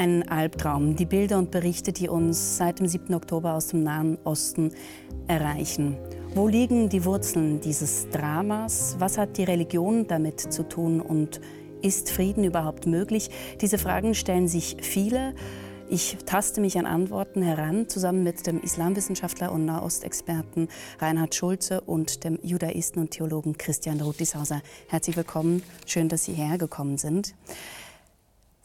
Ein Albtraum. Die Bilder und Berichte, die uns seit dem 7. Oktober aus dem Nahen Osten erreichen. Wo liegen die Wurzeln dieses Dramas? Was hat die Religion damit zu tun? Und ist Frieden überhaupt möglich? Diese Fragen stellen sich viele. Ich taste mich an Antworten heran, zusammen mit dem Islamwissenschaftler und Nahostexperten Reinhard Schulze und dem Judaisten und Theologen Christian Rutishauser. Herzlich willkommen, schön, dass Sie hergekommen sind.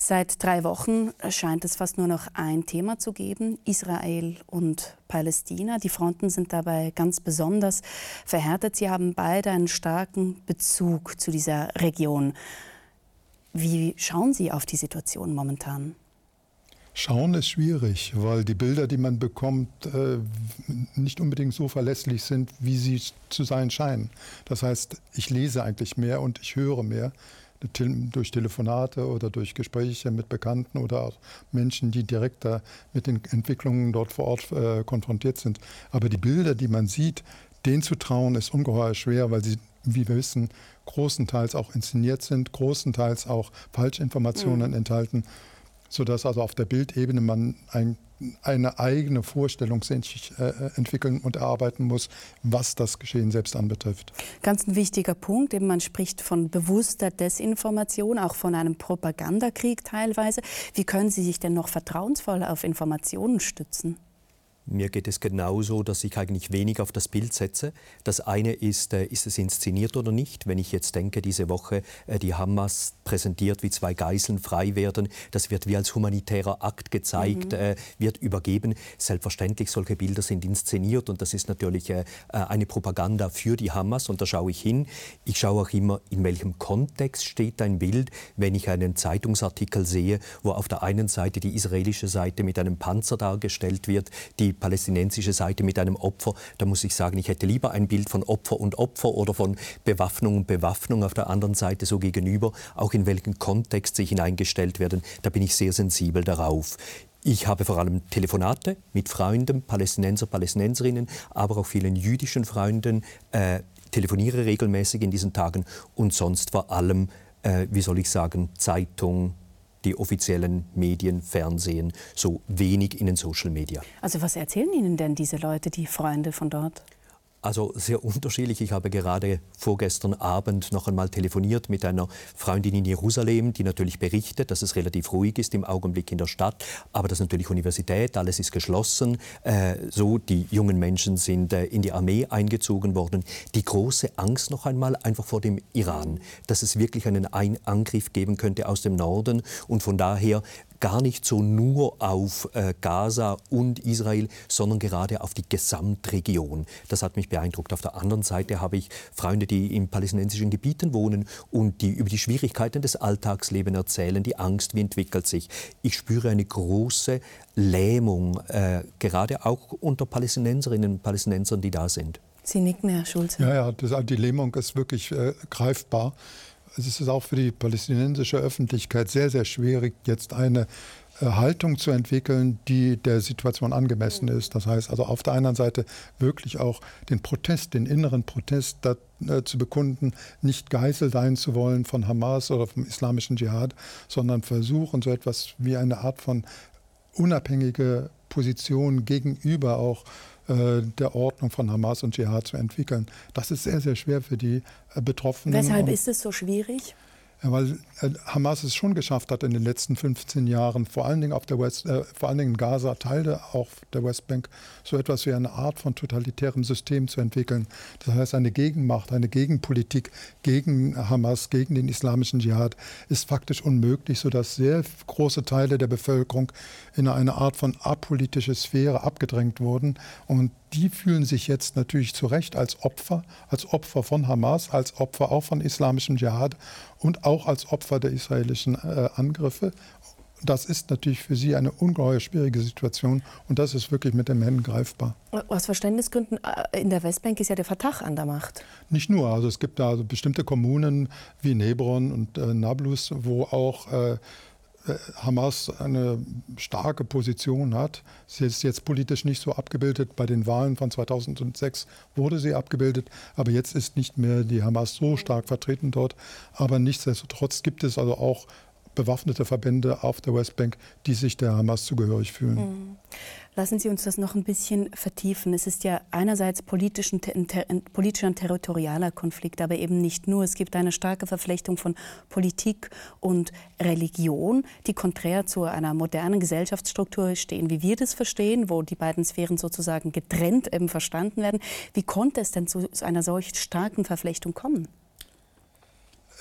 Seit drei Wochen scheint es fast nur noch ein Thema zu geben, Israel und Palästina. Die Fronten sind dabei ganz besonders verhärtet. Sie haben beide einen starken Bezug zu dieser Region. Wie schauen Sie auf die Situation momentan? Schauen ist schwierig, weil die Bilder, die man bekommt, äh, nicht unbedingt so verlässlich sind, wie sie zu sein scheinen. Das heißt, ich lese eigentlich mehr und ich höre mehr durch Telefonate oder durch Gespräche mit Bekannten oder auch Menschen, die direkt da mit den Entwicklungen dort vor Ort äh, konfrontiert sind. Aber die Bilder, die man sieht, denen zu trauen, ist ungeheuer schwer, weil sie, wie wir wissen, großenteils auch inszeniert sind, großenteils auch Falschinformationen mhm. enthalten sodass also auf der Bildebene man ein, eine eigene Vorstellung sich äh, entwickeln und erarbeiten muss, was das Geschehen selbst anbetrifft. Ganz ein wichtiger Punkt, eben man spricht von bewusster Desinformation, auch von einem Propagandakrieg teilweise. Wie können Sie sich denn noch vertrauensvoll auf Informationen stützen? Mir geht es genauso, dass ich eigentlich wenig auf das Bild setze. Das eine ist, äh, ist es inszeniert oder nicht? Wenn ich jetzt denke, diese Woche äh, die Hamas präsentiert, wie zwei Geiseln frei werden, das wird wie als humanitärer Akt gezeigt, mhm. äh, wird übergeben. Selbstverständlich, solche Bilder sind inszeniert und das ist natürlich äh, eine Propaganda für die Hamas und da schaue ich hin. Ich schaue auch immer, in welchem Kontext steht ein Bild, wenn ich einen Zeitungsartikel sehe, wo auf der einen Seite die israelische Seite mit einem Panzer dargestellt wird, die palästinensische Seite mit einem Opfer. Da muss ich sagen, ich hätte lieber ein Bild von Opfer und Opfer oder von Bewaffnung und Bewaffnung auf der anderen Seite so gegenüber. Auch in welchen Kontext sie hineingestellt werden, da bin ich sehr sensibel darauf. Ich habe vor allem Telefonate mit Freunden, Palästinenser, Palästinenserinnen, aber auch vielen jüdischen Freunden, äh, telefoniere regelmäßig in diesen Tagen und sonst vor allem, äh, wie soll ich sagen, Zeitung, die offiziellen Medien, Fernsehen, so wenig in den Social Media. Also was erzählen Ihnen denn diese Leute, die Freunde von dort? Also sehr unterschiedlich. Ich habe gerade vorgestern Abend noch einmal telefoniert mit einer Freundin in Jerusalem, die natürlich berichtet, dass es relativ ruhig ist im Augenblick in der Stadt, aber das ist natürlich Universität, alles ist geschlossen. Äh, so, die jungen Menschen sind äh, in die Armee eingezogen worden. Die große Angst noch einmal einfach vor dem Iran, dass es wirklich einen Ein Angriff geben könnte aus dem Norden und von daher gar nicht so nur auf äh, Gaza und Israel, sondern gerade auf die Gesamtregion. Das hat mich beeindruckt. Auf der anderen Seite habe ich Freunde, die in palästinensischen Gebieten wohnen und die über die Schwierigkeiten des Alltagslebens erzählen, die Angst, wie entwickelt sich. Ich spüre eine große Lähmung, äh, gerade auch unter Palästinenserinnen und Palästinensern, die da sind. Sie nicken, Herr Schulze. Ja, ja, das, die Lähmung ist wirklich äh, greifbar es ist auch für die palästinensische Öffentlichkeit sehr, sehr schwierig, jetzt eine äh, Haltung zu entwickeln, die der Situation angemessen ist. Das heißt also auf der einen Seite wirklich auch den Protest, den inneren Protest da, äh, zu bekunden, nicht Geisel sein zu wollen von Hamas oder vom islamischen Dschihad, sondern versuchen so etwas wie eine Art von unabhängige Position gegenüber auch äh, der Ordnung von Hamas und Dschihad zu entwickeln. Das ist sehr, sehr schwer für die äh, Betroffenen. Weshalb ist es so schwierig? Weil äh, Hamas es schon geschafft hat in den letzten 15 Jahren, vor allen Dingen auf der West, äh, vor allen Dingen in Gaza, Teile auch der Westbank, so etwas wie eine Art von totalitärem System zu entwickeln. Das heißt, eine Gegenmacht, eine Gegenpolitik gegen Hamas, gegen den islamischen Dschihad ist faktisch unmöglich, sodass sehr große Teile der Bevölkerung in eine Art von apolitische Sphäre abgedrängt wurden und die fühlen sich jetzt natürlich zu Recht als Opfer, als Opfer von Hamas, als Opfer auch von islamischem Dschihad und auch als Opfer der israelischen äh, Angriffe. Das ist natürlich für sie eine ungeheuer schwierige Situation und das ist wirklich mit den Händen greifbar. Aus Verständnisgründen äh, in der Westbank ist ja der Fatah an der Macht. Nicht nur, also es gibt da bestimmte Kommunen wie Nebron und äh, Nablus, wo auch äh, Hamas eine starke Position hat. Sie ist jetzt politisch nicht so abgebildet. Bei den Wahlen von 2006 wurde sie abgebildet, aber jetzt ist nicht mehr die Hamas so stark vertreten dort. Aber nichtsdestotrotz gibt es also auch bewaffnete Verbände auf der Westbank, die sich der Hamas zugehörig fühlen. Mhm. Lassen Sie uns das noch ein bisschen vertiefen. Es ist ja einerseits politisch ein, politischer und territorialer Konflikt, aber eben nicht nur. Es gibt eine starke Verflechtung von Politik und Religion, die konträr zu einer modernen Gesellschaftsstruktur stehen, wie wir das verstehen, wo die beiden Sphären sozusagen getrennt eben verstanden werden. Wie konnte es denn zu einer solch starken Verflechtung kommen?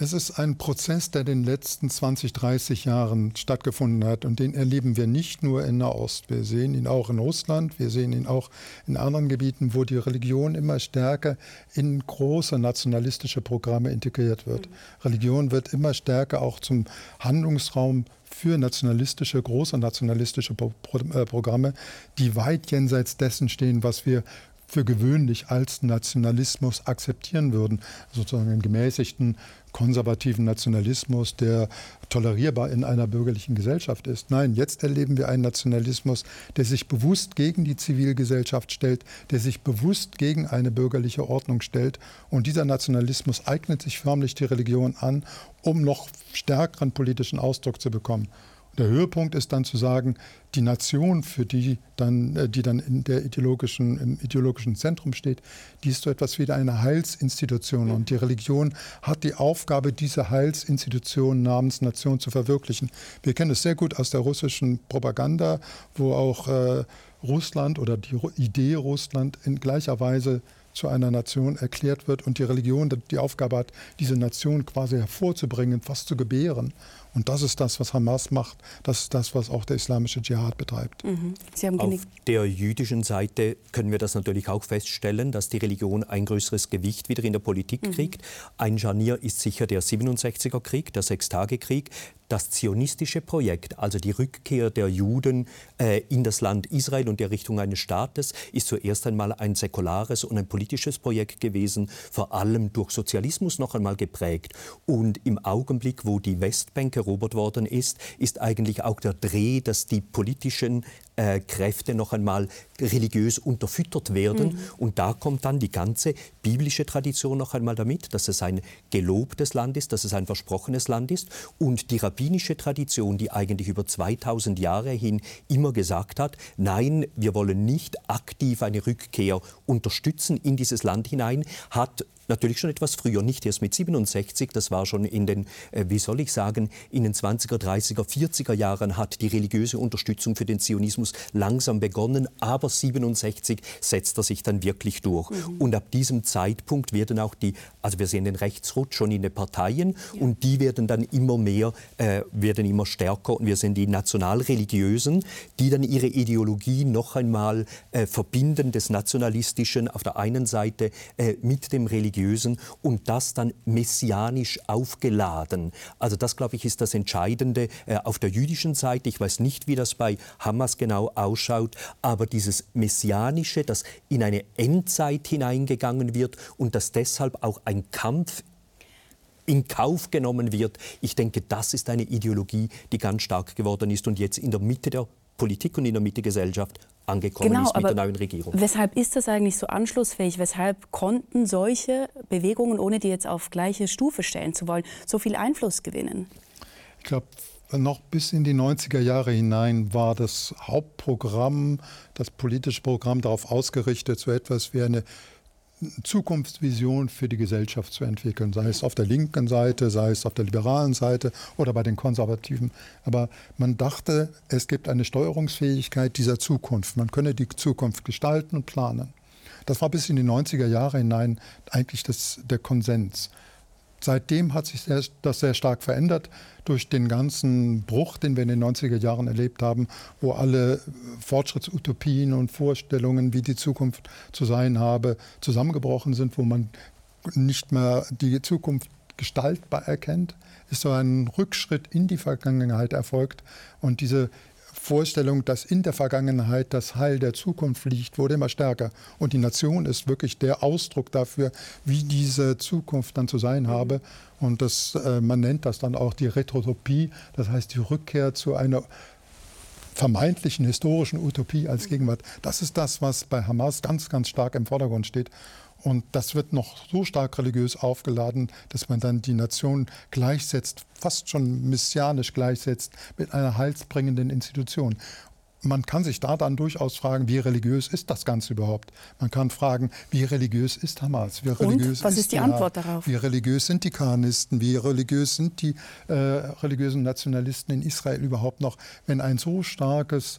Es ist ein Prozess, der in den letzten 20, 30 Jahren stattgefunden hat und den erleben wir nicht nur in Nahost. Wir sehen ihn auch in Russland, wir sehen ihn auch in anderen Gebieten, wo die Religion immer stärker in große nationalistische Programme integriert wird. Mhm. Religion wird immer stärker auch zum Handlungsraum für nationalistische, große nationalistische äh, Programme, die weit jenseits dessen stehen, was wir für gewöhnlich als Nationalismus akzeptieren würden, sozusagen einen gemäßigten konservativen Nationalismus, der tolerierbar in einer bürgerlichen Gesellschaft ist. Nein, jetzt erleben wir einen Nationalismus, der sich bewusst gegen die Zivilgesellschaft stellt, der sich bewusst gegen eine bürgerliche Ordnung stellt. Und dieser Nationalismus eignet sich förmlich die Religion an, um noch stärkeren politischen Ausdruck zu bekommen. Der Höhepunkt ist dann zu sagen, die Nation, für die dann, äh, die dann in der ideologischen, im ideologischen Zentrum steht, die ist so etwas wie eine Heilsinstitution. Und die Religion hat die Aufgabe, diese Heilsinstitution namens Nation zu verwirklichen. Wir kennen es sehr gut aus der russischen Propaganda, wo auch äh, Russland oder die Idee Russland in gleicher Weise zu einer Nation erklärt wird und die Religion die Aufgabe hat, diese Nation quasi hervorzubringen, fast zu gebären. Und das ist das, was Hamas macht. Das ist das, was auch der islamische Dschihad betreibt. Mhm. Auf der jüdischen Seite können wir das natürlich auch feststellen, dass die Religion ein größeres Gewicht wieder in der Politik mhm. kriegt. Ein Scharnier ist sicher der 67er Krieg, der Sechstagekrieg, das zionistische Projekt, also die Rückkehr der Juden äh, in das Land Israel und die Errichtung eines Staates, ist zuerst einmal ein säkulares und ein politisches Projekt gewesen, vor allem durch Sozialismus noch einmal geprägt. Und im Augenblick, wo die Westbank erobert worden ist, ist eigentlich auch der Dreh, dass die politischen äh, Kräfte noch einmal religiös unterfüttert werden. Mhm. Und da kommt dann die ganze biblische Tradition noch einmal damit, dass es ein gelobtes Land ist, dass es ein versprochenes Land ist. Und die rabbinische Tradition, die eigentlich über 2000 Jahre hin immer gesagt hat, nein, wir wollen nicht aktiv eine Rückkehr unterstützen in dieses Land hinein, hat natürlich schon etwas früher, nicht erst mit 67, das war schon in den, äh, wie soll ich sagen, in den 20er, 30er, 40er Jahren hat die religiöse Unterstützung für den Zionismus langsam begonnen, aber 67 setzt er sich dann wirklich durch. Mhm. Und ab diesem Zeitpunkt werden auch die, also wir sehen den Rechtsrutsch schon in den Parteien ja. und die werden dann immer mehr, äh, werden immer stärker und wir sehen die Nationalreligiösen, die dann ihre Ideologie noch einmal äh, verbinden des Nationalistischen auf der einen Seite äh, mit dem Religiösen religiösen und das dann messianisch aufgeladen. Also das, glaube ich, ist das Entscheidende äh, auf der jüdischen Seite. Ich weiß nicht, wie das bei Hamas genau ausschaut, aber dieses Messianische, das in eine Endzeit hineingegangen wird und dass deshalb auch ein Kampf in Kauf genommen wird. Ich denke, das ist eine Ideologie, die ganz stark geworden ist und jetzt in der Mitte der Politik und in der Mitte der Gesellschaft angekommen genau, ist mit der neuen Regierung. Weshalb ist das eigentlich so anschlussfähig? Weshalb konnten solche Bewegungen, ohne die jetzt auf gleiche Stufe stellen zu wollen, so viel Einfluss gewinnen? Ich glaube, noch bis in die 90er Jahre hinein war das Hauptprogramm, das politische Programm darauf ausgerichtet, so etwas wie eine Zukunftsvision für die Gesellschaft zu entwickeln, sei es auf der linken Seite, sei es auf der liberalen Seite oder bei den Konservativen. Aber man dachte, es gibt eine Steuerungsfähigkeit dieser Zukunft. Man könne die Zukunft gestalten und planen. Das war bis in die 90er Jahre hinein eigentlich das, der Konsens. Seitdem hat sich das sehr stark verändert durch den ganzen Bruch, den wir in den 90er Jahren erlebt haben, wo alle Fortschrittsutopien und Vorstellungen, wie die Zukunft zu sein habe, zusammengebrochen sind, wo man nicht mehr die Zukunft gestaltbar erkennt, ist so ein Rückschritt in die Vergangenheit erfolgt. Und diese Vorstellung, dass in der Vergangenheit das Heil der Zukunft liegt, wurde immer stärker. Und die Nation ist wirklich der Ausdruck dafür, wie diese Zukunft dann zu sein habe. Und das, äh, man nennt das dann auch die Retrotopie, das heißt die Rückkehr zu einer vermeintlichen historischen Utopie als Gegenwart. Das ist das, was bei Hamas ganz, ganz stark im Vordergrund steht. Und das wird noch so stark religiös aufgeladen, dass man dann die Nation gleichsetzt, fast schon messianisch gleichsetzt mit einer heilsbringenden Institution. Man kann sich da dann durchaus fragen, wie religiös ist das Ganze überhaupt? Man kann fragen, wie religiös ist Hamas? Wie religiös Und was ist, ist die Antwort darauf? Wie religiös sind die Kanisten? Wie religiös sind die äh, religiösen Nationalisten in Israel überhaupt noch, wenn ein so starkes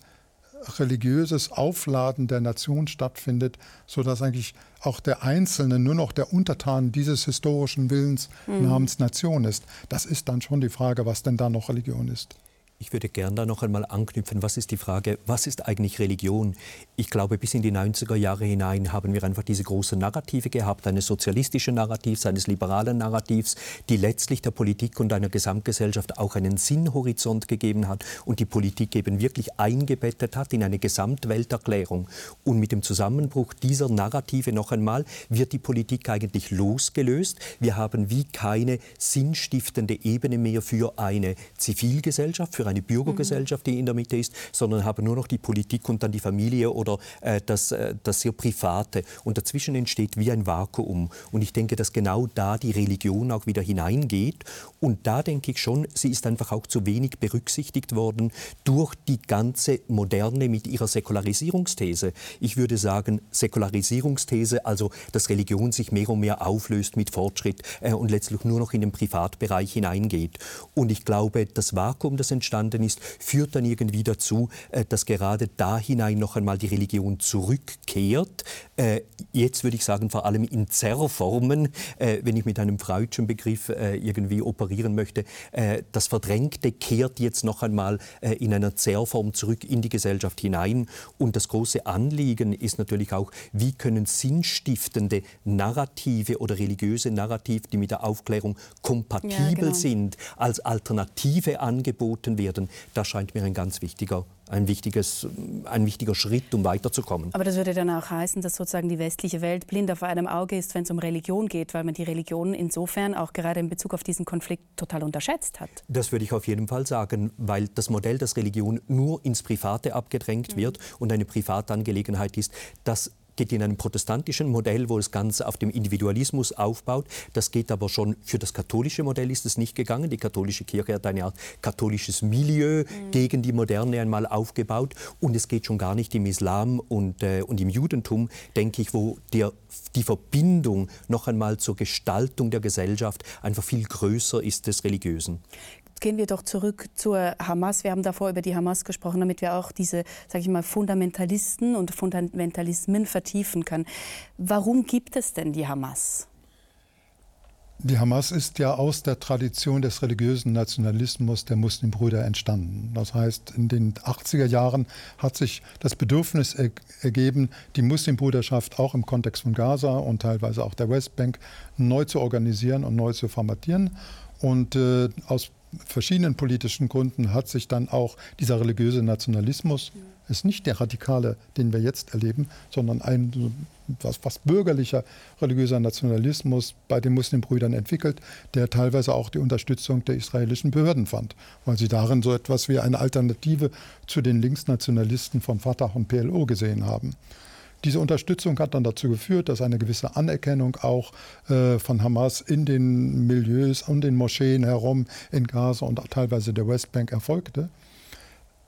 religiöses Aufladen der Nation stattfindet, sodass eigentlich auch der Einzelne nur noch der Untertan dieses historischen Willens mhm. namens Nation ist. Das ist dann schon die Frage, was denn da noch Religion ist. Ich würde gerne da noch einmal anknüpfen. Was ist die Frage, was ist eigentlich Religion? Ich glaube, bis in die 90er Jahre hinein haben wir einfach diese große Narrative gehabt, eines sozialistischen Narrativs, eines liberalen Narrativs, die letztlich der Politik und einer Gesamtgesellschaft auch einen Sinnhorizont gegeben hat und die Politik eben wirklich eingebettet hat in eine Gesamtwelterklärung. Und mit dem Zusammenbruch dieser Narrative noch einmal wird die Politik eigentlich losgelöst. Wir haben wie keine sinnstiftende Ebene mehr für eine Zivilgesellschaft, für für eine Bürgergesellschaft, die in der Mitte ist, sondern haben nur noch die Politik und dann die Familie oder äh, das, äh, das sehr Private. Und dazwischen entsteht wie ein Vakuum. Und ich denke, dass genau da die Religion auch wieder hineingeht. Und da denke ich schon, sie ist einfach auch zu wenig berücksichtigt worden durch die ganze Moderne mit ihrer Säkularisierungsthese. Ich würde sagen, Säkularisierungsthese, also dass Religion sich mehr und mehr auflöst mit Fortschritt äh, und letztlich nur noch in den Privatbereich hineingeht. Und ich glaube, das Vakuum, das entsteht, entstanden ist, führt dann irgendwie dazu, äh, dass gerade da hinein noch einmal die Religion zurückkehrt. Äh, jetzt würde ich sagen, vor allem in Zerrformen, äh, wenn ich mit einem freudschen Begriff irgendwie operieren möchte. Das Verdrängte kehrt jetzt noch einmal in einer Zerrform zurück in die Gesellschaft hinein. Und das große Anliegen ist natürlich auch, wie können sinnstiftende Narrative oder religiöse Narrative, die mit der Aufklärung kompatibel ja, genau. sind, als Alternative angeboten werden. Das scheint mir ein ganz wichtiger ein, wichtiges, ein wichtiger Schritt, um weiterzukommen. Aber das würde dann auch heißen, dass sozusagen die westliche Welt blind auf einem Auge ist, wenn es um Religion geht, weil man die Religion insofern auch gerade in Bezug auf diesen Konflikt total unterschätzt hat. Das würde ich auf jeden Fall sagen, weil das Modell, dass Religion nur ins Private abgedrängt mhm. wird und eine Privatangelegenheit ist, das geht in einem protestantischen Modell, wo das Ganze auf dem Individualismus aufbaut. Das geht aber schon für das katholische Modell ist es nicht gegangen. Die katholische Kirche hat eine Art katholisches Milieu mhm. gegen die Moderne einmal aufgebaut. Und es geht schon gar nicht im Islam und, äh, und im Judentum, denke ich, wo der, die Verbindung noch einmal zur Gestaltung der Gesellschaft einfach viel größer ist des Religiösen gehen wir doch zurück zur Hamas. Wir haben davor über die Hamas gesprochen, damit wir auch diese, sage ich mal, Fundamentalisten und Fundamentalismen vertiefen können. Warum gibt es denn die Hamas? Die Hamas ist ja aus der Tradition des religiösen Nationalismus der Muslimbrüder entstanden. Das heißt, in den 80er Jahren hat sich das Bedürfnis ergeben, die Muslimbruderschaft auch im Kontext von Gaza und teilweise auch der Westbank neu zu organisieren und neu zu formatieren. Und äh, aus verschiedenen politischen Gründen hat sich dann auch dieser religiöse Nationalismus, ist nicht der radikale, den wir jetzt erleben, sondern ein was, was bürgerlicher religiöser Nationalismus bei den Muslimbrüdern entwickelt, der teilweise auch die Unterstützung der israelischen Behörden fand, weil sie darin so etwas wie eine Alternative zu den Linksnationalisten von Fatah und PLO gesehen haben. Diese Unterstützung hat dann dazu geführt, dass eine gewisse Anerkennung auch äh, von Hamas in den Milieus und den Moscheen herum in Gaza und teilweise der Westbank erfolgte.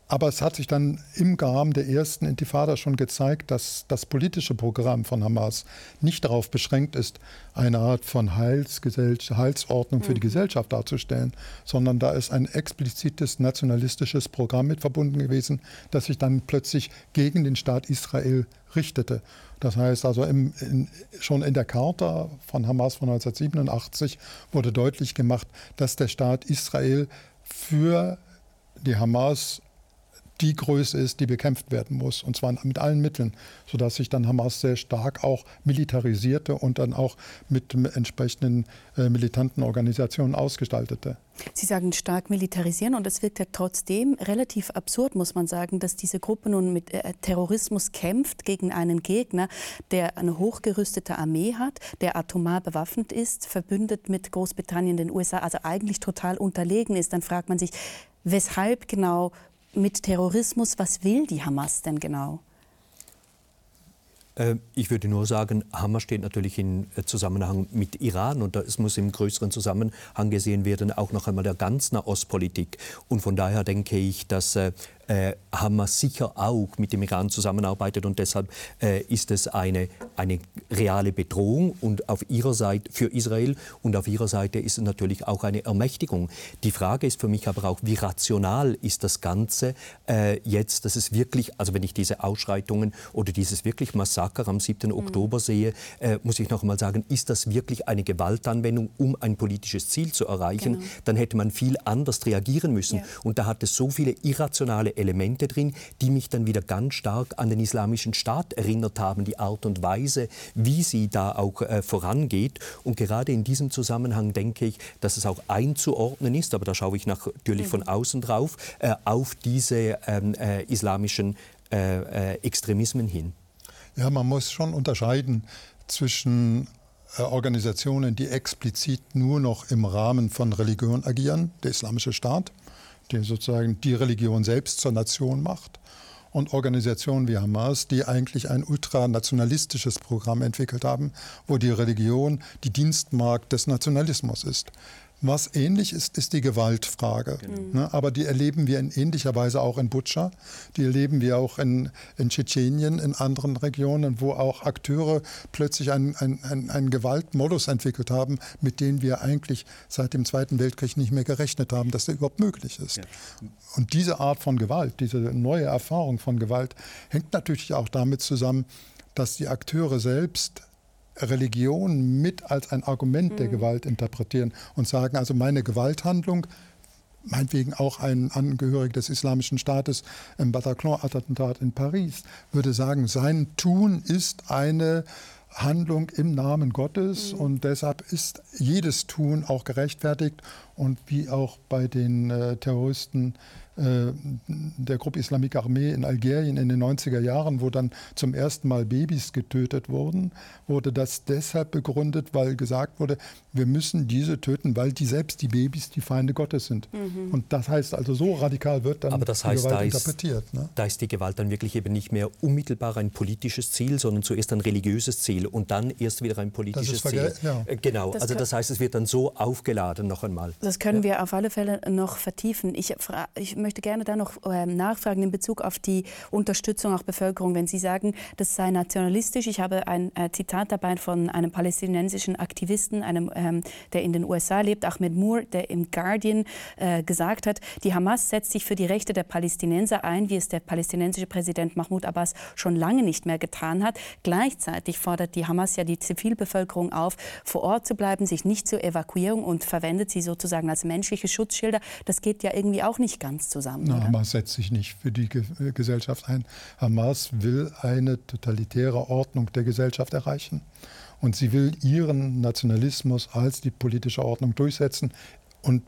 Aber es hat sich dann im Rahmen der ersten Intifada schon gezeigt, dass das politische Programm von Hamas nicht darauf beschränkt ist, eine Art von Heilsordnung für die mhm. Gesellschaft darzustellen, sondern da ist ein explizites nationalistisches Programm mit verbunden gewesen, das sich dann plötzlich gegen den Staat Israel richtete. Das heißt also im, in, schon in der Charta von Hamas von 1987 wurde deutlich gemacht, dass der Staat Israel für die Hamas die Größe ist, die bekämpft werden muss, und zwar mit allen Mitteln, sodass sich dann Hamas sehr stark auch militarisierte und dann auch mit entsprechenden äh, militanten Organisationen ausgestaltete. Sie sagen stark militarisieren und es wirkt ja trotzdem relativ absurd, muss man sagen, dass diese Gruppe nun mit äh, Terrorismus kämpft gegen einen Gegner, der eine hochgerüstete Armee hat, der atomar bewaffnet ist, verbündet mit Großbritannien, den USA, also eigentlich total unterlegen ist. Dann fragt man sich, weshalb genau mit Terrorismus. Was will die Hamas denn genau? Äh, ich würde nur sagen, Hamas steht natürlich in äh, Zusammenhang mit Iran und es muss im größeren Zusammenhang gesehen werden, auch noch einmal der ganzen Nahostpolitik. Und von daher denke ich, dass äh, Hamas sicher auch mit dem Iran zusammenarbeitet und deshalb äh, ist es eine, eine reale Bedrohung und auf ihrer Seite für Israel und auf ihrer Seite ist es natürlich auch eine Ermächtigung. Die Frage ist für mich aber auch, wie rational ist das Ganze äh, jetzt, dass es wirklich, also wenn ich diese Ausschreitungen oder dieses wirklich Massaker am 7. Mhm. Oktober sehe, äh, muss ich noch einmal sagen, ist das wirklich eine Gewaltanwendung, um ein politisches Ziel zu erreichen? Genau. Dann hätte man viel anders reagieren müssen. Ja. Und da hat es so viele irrationale Elemente drin, die mich dann wieder ganz stark an den Islamischen Staat erinnert haben, die Art und Weise, wie sie da auch äh, vorangeht. Und gerade in diesem Zusammenhang denke ich, dass es auch einzuordnen ist, aber da schaue ich natürlich mhm. von außen drauf, äh, auf diese ähm, äh, islamischen äh, äh, Extremismen hin. Ja, man muss schon unterscheiden zwischen äh, Organisationen, die explizit nur noch im Rahmen von Religion agieren, der Islamische Staat, der sozusagen die Religion selbst zur Nation macht, und Organisationen wie Hamas, die eigentlich ein ultranationalistisches Programm entwickelt haben, wo die Religion die Dienstmark des Nationalismus ist. Was ähnlich ist, ist die Gewaltfrage. Genau. Ne, aber die erleben wir in ähnlicher Weise auch in Butscha. Die erleben wir auch in, in Tschetschenien, in anderen Regionen, wo auch Akteure plötzlich einen, einen, einen Gewaltmodus entwickelt haben, mit dem wir eigentlich seit dem Zweiten Weltkrieg nicht mehr gerechnet haben, dass der überhaupt möglich ist. Ja. Und diese Art von Gewalt, diese neue Erfahrung von Gewalt, hängt natürlich auch damit zusammen, dass die Akteure selbst Religion mit als ein Argument mhm. der Gewalt interpretieren und sagen, also meine Gewalthandlung, meinetwegen auch ein Angehöriger des Islamischen Staates im Bataclan-Attentat in Paris, würde sagen, sein Tun ist eine Handlung im Namen Gottes mhm. und deshalb ist jedes Tun auch gerechtfertigt und wie auch bei den äh, Terroristen äh, der Gruppe Islamique Armee in Algerien in den 90er Jahren, wo dann zum ersten Mal Babys getötet wurden, wurde das deshalb begründet, weil gesagt wurde, wir müssen diese töten, weil die selbst die Babys die Feinde Gottes sind. Mhm. Und das heißt also, so radikal wird dann Aber das heißt, die Gewalt da interpretiert. Ist, ne? Da ist die Gewalt dann wirklich eben nicht mehr unmittelbar ein politisches Ziel, sondern zuerst ein religiöses Ziel und dann erst wieder ein politisches Ziel. Ja. Äh, genau, das also das heißt, es wird dann so aufgeladen noch einmal. Das können ja. wir auf alle Fälle noch vertiefen. Ich, ich möchte gerne da noch äh, nachfragen in Bezug auf die Unterstützung auch Bevölkerung. Wenn Sie sagen, das sei nationalistisch, ich habe ein äh, Zitat dabei von einem palästinensischen Aktivisten, einem, ähm, der in den USA lebt, Ahmed Moore, der im Guardian äh, gesagt hat, die Hamas setzt sich für die Rechte der Palästinenser ein, wie es der palästinensische Präsident Mahmoud Abbas schon lange nicht mehr getan hat. Gleichzeitig fordert die Hamas ja die Zivilbevölkerung auf, vor Ort zu bleiben, sich nicht zur Evakuierung und verwendet sie sozusagen als menschliche Schutzschilder. Das geht ja irgendwie auch nicht ganz zusammen. Na, Hamas setzt sich nicht für die äh, Gesellschaft ein. Hamas will eine totalitäre Ordnung der Gesellschaft erreichen. Und sie will ihren Nationalismus als die politische Ordnung durchsetzen und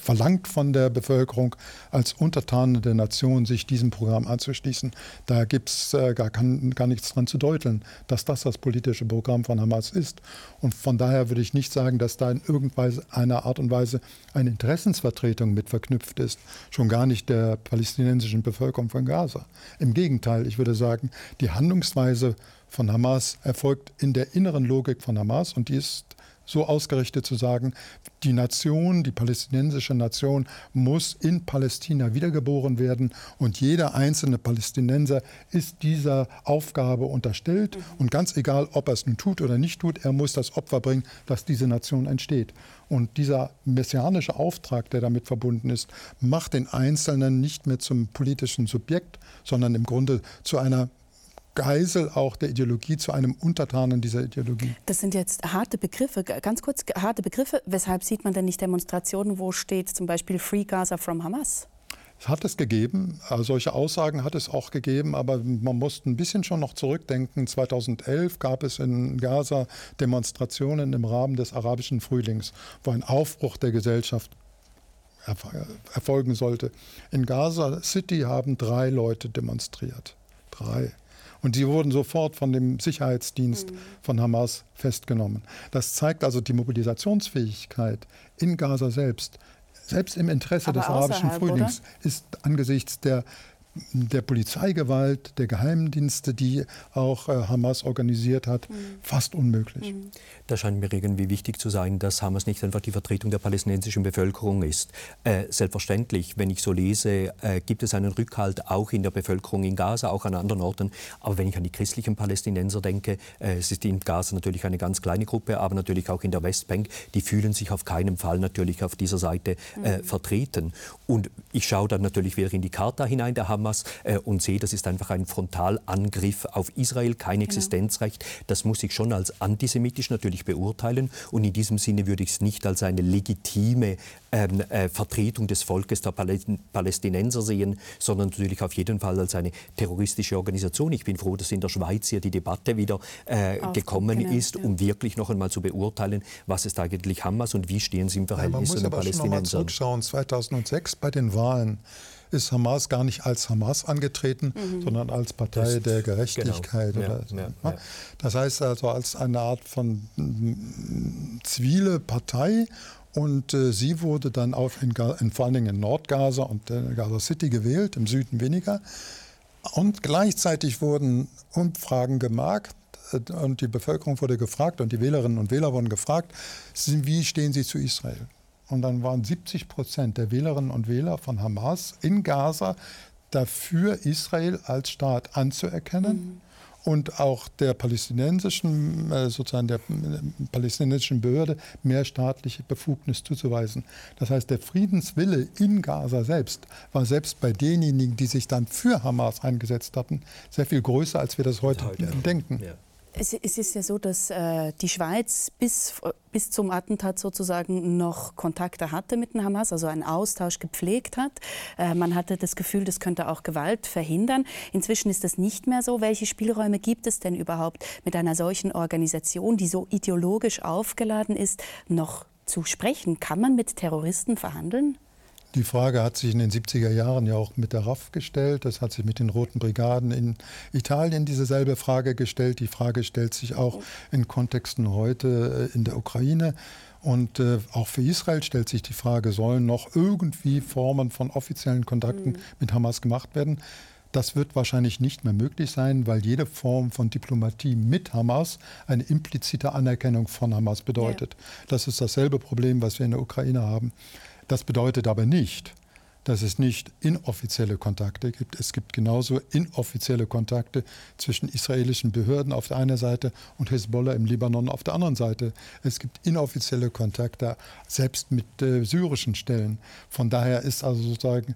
verlangt von der Bevölkerung als Untertanen der Nation, sich diesem Programm anzuschließen. Da gibt es äh, gar, gar nichts dran zu deuteln, dass das das politische Programm von Hamas ist. Und von daher würde ich nicht sagen, dass da in irgendeiner Art und Weise eine Interessensvertretung mit verknüpft ist. Schon gar nicht der palästinensischen Bevölkerung von Gaza. Im Gegenteil, ich würde sagen, die Handlungsweise von Hamas erfolgt in der inneren Logik von Hamas und die ist so ausgerichtet zu sagen, die Nation, die palästinensische Nation muss in Palästina wiedergeboren werden und jeder einzelne Palästinenser ist dieser Aufgabe unterstellt und ganz egal, ob er es nun tut oder nicht tut, er muss das Opfer bringen, dass diese Nation entsteht. Und dieser messianische Auftrag, der damit verbunden ist, macht den Einzelnen nicht mehr zum politischen Subjekt, sondern im Grunde zu einer Geisel auch der Ideologie zu einem Untertanen dieser Ideologie. Das sind jetzt harte Begriffe, ganz kurz harte Begriffe. Weshalb sieht man denn nicht Demonstrationen, wo steht zum Beispiel Free Gaza from Hamas? Es hat es gegeben, also solche Aussagen hat es auch gegeben, aber man muss ein bisschen schon noch zurückdenken. 2011 gab es in Gaza Demonstrationen im Rahmen des arabischen Frühlings, wo ein Aufbruch der Gesellschaft erfolgen sollte. In Gaza City haben drei Leute demonstriert. Drei. Und sie wurden sofort von dem Sicherheitsdienst mhm. von Hamas festgenommen. Das zeigt also die Mobilisationsfähigkeit in Gaza selbst, selbst im Interesse Aber des arabischen Frühlings, oder? ist angesichts der der Polizeigewalt, der Geheimdienste, die auch äh, Hamas organisiert hat, mhm. fast unmöglich. Mhm. Da scheint mir irgendwie wichtig zu sein, dass Hamas nicht einfach die Vertretung der palästinensischen Bevölkerung ist. Äh, selbstverständlich, wenn ich so lese, äh, gibt es einen Rückhalt auch in der Bevölkerung in Gaza, auch an anderen Orten. Aber wenn ich an die christlichen Palästinenser denke, äh, es ist in Gaza natürlich eine ganz kleine Gruppe, aber natürlich auch in der Westbank, die fühlen sich auf keinen Fall natürlich auf dieser Seite äh, mhm. vertreten. Und ich schaue dann natürlich wieder in die Charta hinein der Hamas äh, und sehe, das ist einfach ein Frontalangriff auf Israel, kein genau. Existenzrecht. Das muss ich schon als antisemitisch natürlich beurteilen. Und in diesem Sinne würde ich es nicht als eine legitime ähm, äh, Vertretung des Volkes der Palästinenser sehen, sondern natürlich auf jeden Fall als eine terroristische Organisation. Ich bin froh, dass in der Schweiz hier die Debatte wieder äh, gekommen genau, ist, um ja. wirklich noch einmal zu beurteilen, was ist eigentlich Hamas und wie stehen sie im Verhältnis ja, zu den Palästinensern. Man muss aber schon zurückschauen, 2006 bei den Wahlen ist Hamas gar nicht als Hamas angetreten, mhm. sondern als Partei der Gerechtigkeit. Genau. Oder, ja, ja, ja. Das heißt also als eine Art von mm, zivile Partei. Und äh, sie wurde dann auch in, in, vor allen Dingen in Nordgaza und äh, Gaza City gewählt, im Süden weniger. Und gleichzeitig wurden Umfragen gemacht, äh, und die Bevölkerung wurde gefragt und die Wählerinnen und Wähler wurden gefragt, wie stehen sie zu Israel? Und dann waren 70 Prozent der Wählerinnen und Wähler von Hamas in Gaza dafür, Israel als Staat anzuerkennen. Mhm. Und auch der palästinensischen, äh, sozusagen der äh, palästinensischen Behörde mehr staatliche Befugnis zuzuweisen. Das heißt, der Friedenswille in Gaza selbst war selbst bei denjenigen, die sich dann für Hamas eingesetzt hatten, sehr viel größer, als wir das heute, heute denken. Ja. Es, es, ist ja so, dass äh, die Schweiz bis, bis zum Attentat sozusagen noch Kontakte hatte mit dem Hamas, also einen Austausch gepflegt hat. Äh, man hatte das Gefühl, das könnte auch Gewalt verhindern. Inzwischen ist das nicht mehr so. Welche Spielräume gibt es denn überhaupt mit einer solchen Organisation, die so ideologisch aufgeladen ist, noch zu sprechen? Kann man mit Terroristen verhandeln? Die Frage hat sich in den 70er Jahren ja auch mit der RAF gestellt. Das hat sich mit den Roten Brigaden in Italien dieselbe Frage gestellt. Die Frage stellt sich auch in Kontexten heute äh, in der Ukraine. Und äh, auch für Israel stellt sich die Frage, sollen noch irgendwie Formen von offiziellen Kontakten mhm. mit Hamas gemacht werden? Das wird wahrscheinlich nicht mehr möglich sein, weil jede Form von Diplomatie mit Hamas eine implizite Anerkennung von Hamas bedeutet. Ja. Das ist dasselbe Problem, was wir in der Ukraine haben. Das bedeutet aber nicht, dass es nicht inoffizielle Kontakte gibt. Es gibt genauso inoffizielle Kontakte zwischen israelischen Behörden auf der einen Seite und Hezbollah im Libanon auf der anderen Seite. Es gibt inoffizielle Kontakte selbst mit äh, syrischen Stellen. Von daher ist also sozusagen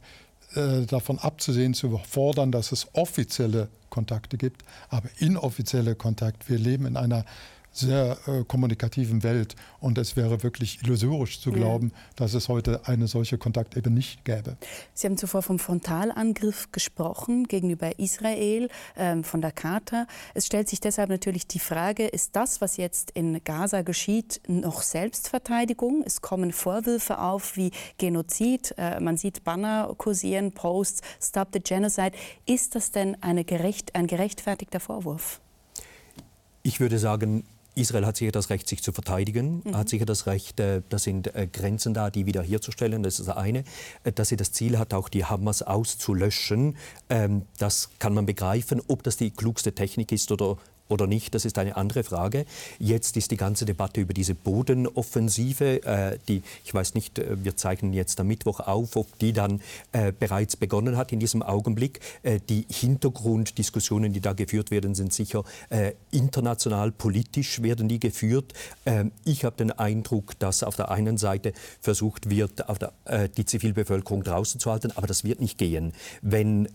äh, davon abzusehen, zu fordern, dass es offizielle Kontakte gibt, aber inoffizielle Kontakte. Wir leben in einer sehr äh, kommunikativen Welt. Und es wäre wirklich illusorisch zu glauben, ja. dass es heute eine solche Kontakt eben nicht gäbe. Sie haben zuvor vom Frontalangriff gesprochen gegenüber Israel, ähm, von der Charta. Es stellt sich deshalb natürlich die Frage, ist das, was jetzt in Gaza geschieht, noch Selbstverteidigung? Es kommen Vorwürfe auf wie Genozid. Äh, man sieht Banner kursieren, Posts, Stop the Genocide. Ist das denn eine gerecht, ein gerechtfertigter Vorwurf? Ich würde sagen, Israel hat sicher das Recht, sich zu verteidigen, mhm. hat sicher das Recht, äh, da sind äh, Grenzen da, die wiederherzustellen, das ist das eine. Äh, dass sie das Ziel hat, auch die Hamas auszulöschen, ähm, das kann man begreifen. Ob das die klugste Technik ist oder oder nicht, das ist eine andere Frage. Jetzt ist die ganze Debatte über diese Bodenoffensive, äh, die, ich weiß nicht, äh, wir zeigen jetzt am Mittwoch auf, ob die dann äh, bereits begonnen hat in diesem Augenblick. Äh, die Hintergrunddiskussionen, die da geführt werden, sind sicher äh, international, politisch werden die geführt. Ähm, ich habe den Eindruck, dass auf der einen Seite versucht wird, der, äh, die Zivilbevölkerung draußen zu halten, aber das wird nicht gehen. Wenn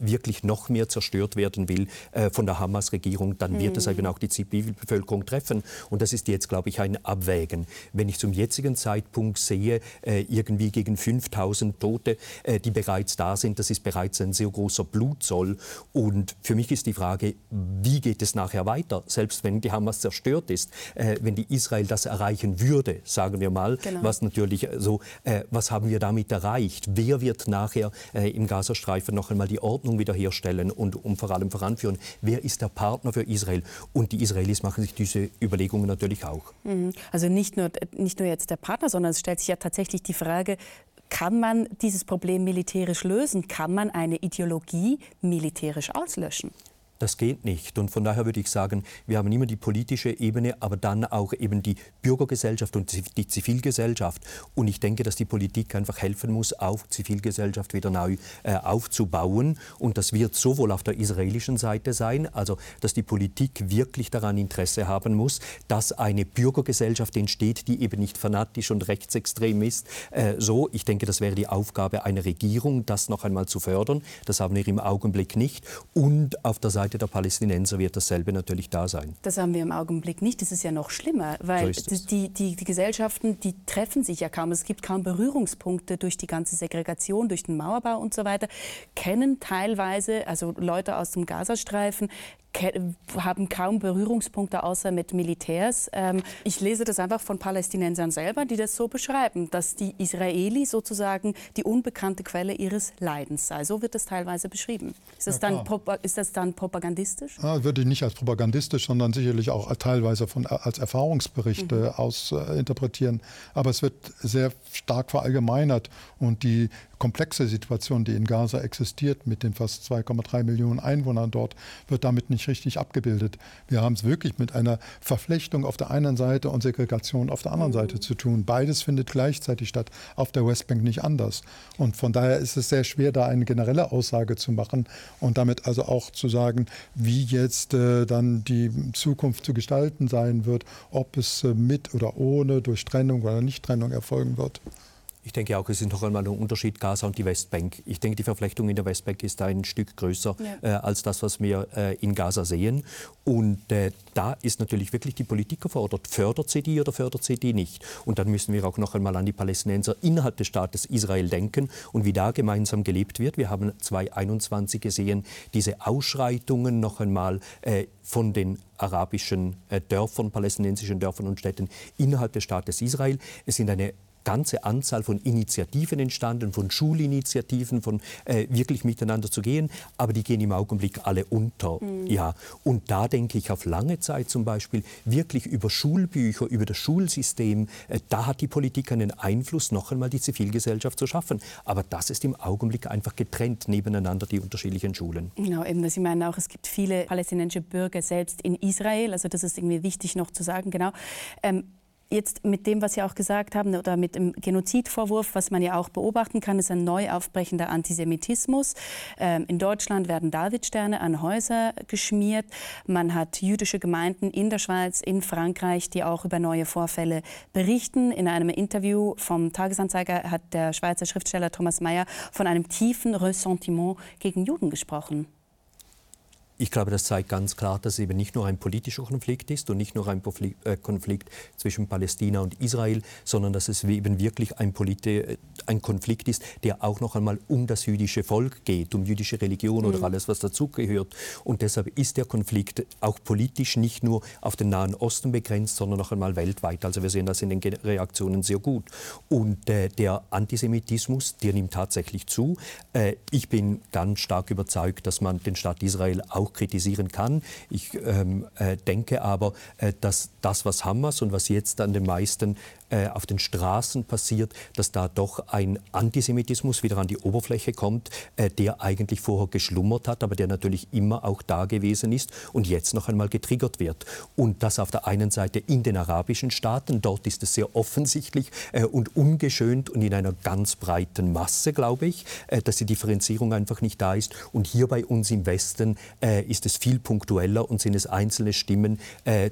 wirklich noch mehr zerstört werden will von der Hamas-Regierung, dann wird es eben auch die Zivilbevölkerung treffen. Und das ist jetzt, glaube ich, ein Abwägen. Wenn ich zum jetzigen Zeitpunkt sehe, äh, irgendwie gegen 5000 Tote, äh, die bereits da sind, das ist bereits ein sehr großer Blutzoll. Und für mich ist die Frage, wie geht es nachher weiter? Selbst wenn die Hamas zerstört ist, äh, wenn die Israel das erreichen würde, sagen wir mal, genau. was natürlich so, äh, was haben wir damit erreicht? Wer wird nachher äh, im Gazastreifen noch einmal die Ordnung wiederherstellen und, und vor allem voranführen? Wer ist der Partner für Israel? Israel. Und die Israelis machen sich diese Überlegungen natürlich auch. Mhm. Also nicht nur, nicht nur jetzt der Partner, sondern es stellt sich ja tatsächlich die Frage, Kann man dieses Problem militärisch lösen? Kann man eine Ideologie militärisch auslöschen? Das geht nicht. Und von daher würde ich sagen, wir haben immer die politische Ebene, aber dann auch eben die Bürgergesellschaft und die Zivilgesellschaft. Und ich denke, dass die Politik einfach helfen muss, auch Zivilgesellschaft wieder neu äh, aufzubauen. Und das wird sowohl auf der israelischen Seite sein, also dass die Politik wirklich daran Interesse haben muss, dass eine Bürgergesellschaft entsteht, die eben nicht fanatisch und rechtsextrem ist. Äh, so, ich denke, das wäre die Aufgabe einer Regierung, das noch einmal zu fördern. Das haben wir im Augenblick nicht. Und auf der Seite Seite der Palästinenser wird dasselbe natürlich da sein. Das haben wir im Augenblick nicht. Das ist ja noch schlimmer, weil so die, die, die, Gesellschaften, die treffen sich ja kaum. Es gibt kaum Berührungspunkte durch die ganze Segregation, durch den Mauerbau und so weiter. Kennen teilweise, also Leute aus dem Gazastreifen, haben kaum Berührungspunkte außer mit Militärs. Ähm, ich lese das einfach von Palästinensern selber, die das so beschreiben, dass die Israeli sozusagen die unbekannte Quelle ihres Leidens sei. So wird das teilweise beschrieben. Ist das, ja, dann, ist das dann propagandistisch? Ja, würde ich nicht als propagandistisch, sondern sicherlich auch teilweise von, als Erfahrungsberichte mhm. aus äh. Aber es wird sehr stark verallgemeinert und die komplexe Situation, die in Gaza existiert, mit den fast 2,3 Millionen Einwohnern dort, wird damit nicht richtig abgebildet. Wir haben es wirklich mit einer Verflechtung auf der einen Seite und Segregation auf der anderen Seite mhm. zu tun. Beides findet gleichzeitig statt, auf der Westbank nicht anders. Und von daher ist es sehr schwer, da eine generelle Aussage zu machen und damit also auch zu sagen, wie jetzt äh, dann die Zukunft zu gestalten sein wird, ob es äh, mit oder ohne, durch Trennung oder Nicht-Trennung erfolgen wird. Ich denke auch, es ist noch einmal ein Unterschied Gaza und die Westbank. Ich denke, die Verflechtung in der Westbank ist ein Stück größer ja. äh, als das, was wir äh, in Gaza sehen. Und äh, da ist natürlich wirklich die Politik gefordert. Fördert sie die oder fördert sie die nicht? Und dann müssen wir auch noch einmal an die Palästinenser innerhalb des Staates Israel denken und wie da gemeinsam gelebt wird. Wir haben 2021 gesehen, diese Ausschreitungen noch einmal äh, von den arabischen äh, Dörfern, palästinensischen Dörfern und Städten innerhalb des Staates Israel. Es sind eine ganze Anzahl von Initiativen entstanden, von Schulinitiativen, von äh, wirklich miteinander zu gehen, aber die gehen im Augenblick alle unter. Mhm. Ja. Und da denke ich auf lange Zeit zum Beispiel wirklich über Schulbücher, über das Schulsystem, äh, da hat die Politik einen Einfluss, noch einmal die Zivilgesellschaft zu schaffen. Aber das ist im Augenblick einfach getrennt nebeneinander, die unterschiedlichen Schulen. Genau, eben, was ich meine auch, es gibt viele palästinensische Bürger selbst in Israel, also das ist irgendwie wichtig noch zu sagen, genau. Ähm, Jetzt mit dem, was Sie auch gesagt haben, oder mit dem Genozidvorwurf, was man ja auch beobachten kann, ist ein neu aufbrechender Antisemitismus. Ähm, in Deutschland werden Davidsterne an Häuser geschmiert. Man hat jüdische Gemeinden in der Schweiz, in Frankreich, die auch über neue Vorfälle berichten. In einem Interview vom Tagesanzeiger hat der Schweizer Schriftsteller Thomas Mayer von einem tiefen Ressentiment gegen Juden gesprochen. Ich glaube, das zeigt ganz klar, dass es eben nicht nur ein politischer Konflikt ist und nicht nur ein äh, Konflikt zwischen Palästina und Israel, sondern dass es eben wirklich ein, äh, ein Konflikt ist, der auch noch einmal um das jüdische Volk geht, um jüdische Religion mhm. oder alles, was dazugehört. Und deshalb ist der Konflikt auch politisch nicht nur auf den Nahen Osten begrenzt, sondern noch einmal weltweit. Also wir sehen das in den Reaktionen sehr gut. Und äh, der Antisemitismus, der nimmt tatsächlich zu. Äh, ich bin ganz stark überzeugt, dass man den Staat Israel auch auch kritisieren kann. Ich ähm, äh, denke aber, äh, dass das, was Hamas und was jetzt an den meisten äh, auf den Straßen passiert, dass da doch ein Antisemitismus wieder an die Oberfläche kommt, äh, der eigentlich vorher geschlummert hat, aber der natürlich immer auch da gewesen ist und jetzt noch einmal getriggert wird. Und das auf der einen Seite in den arabischen Staaten, dort ist es sehr offensichtlich äh, und ungeschönt und in einer ganz breiten Masse, glaube ich, äh, dass die Differenzierung einfach nicht da ist. Und hier bei uns im Westen äh, ist es viel punktueller und sind es einzelne Stimmen,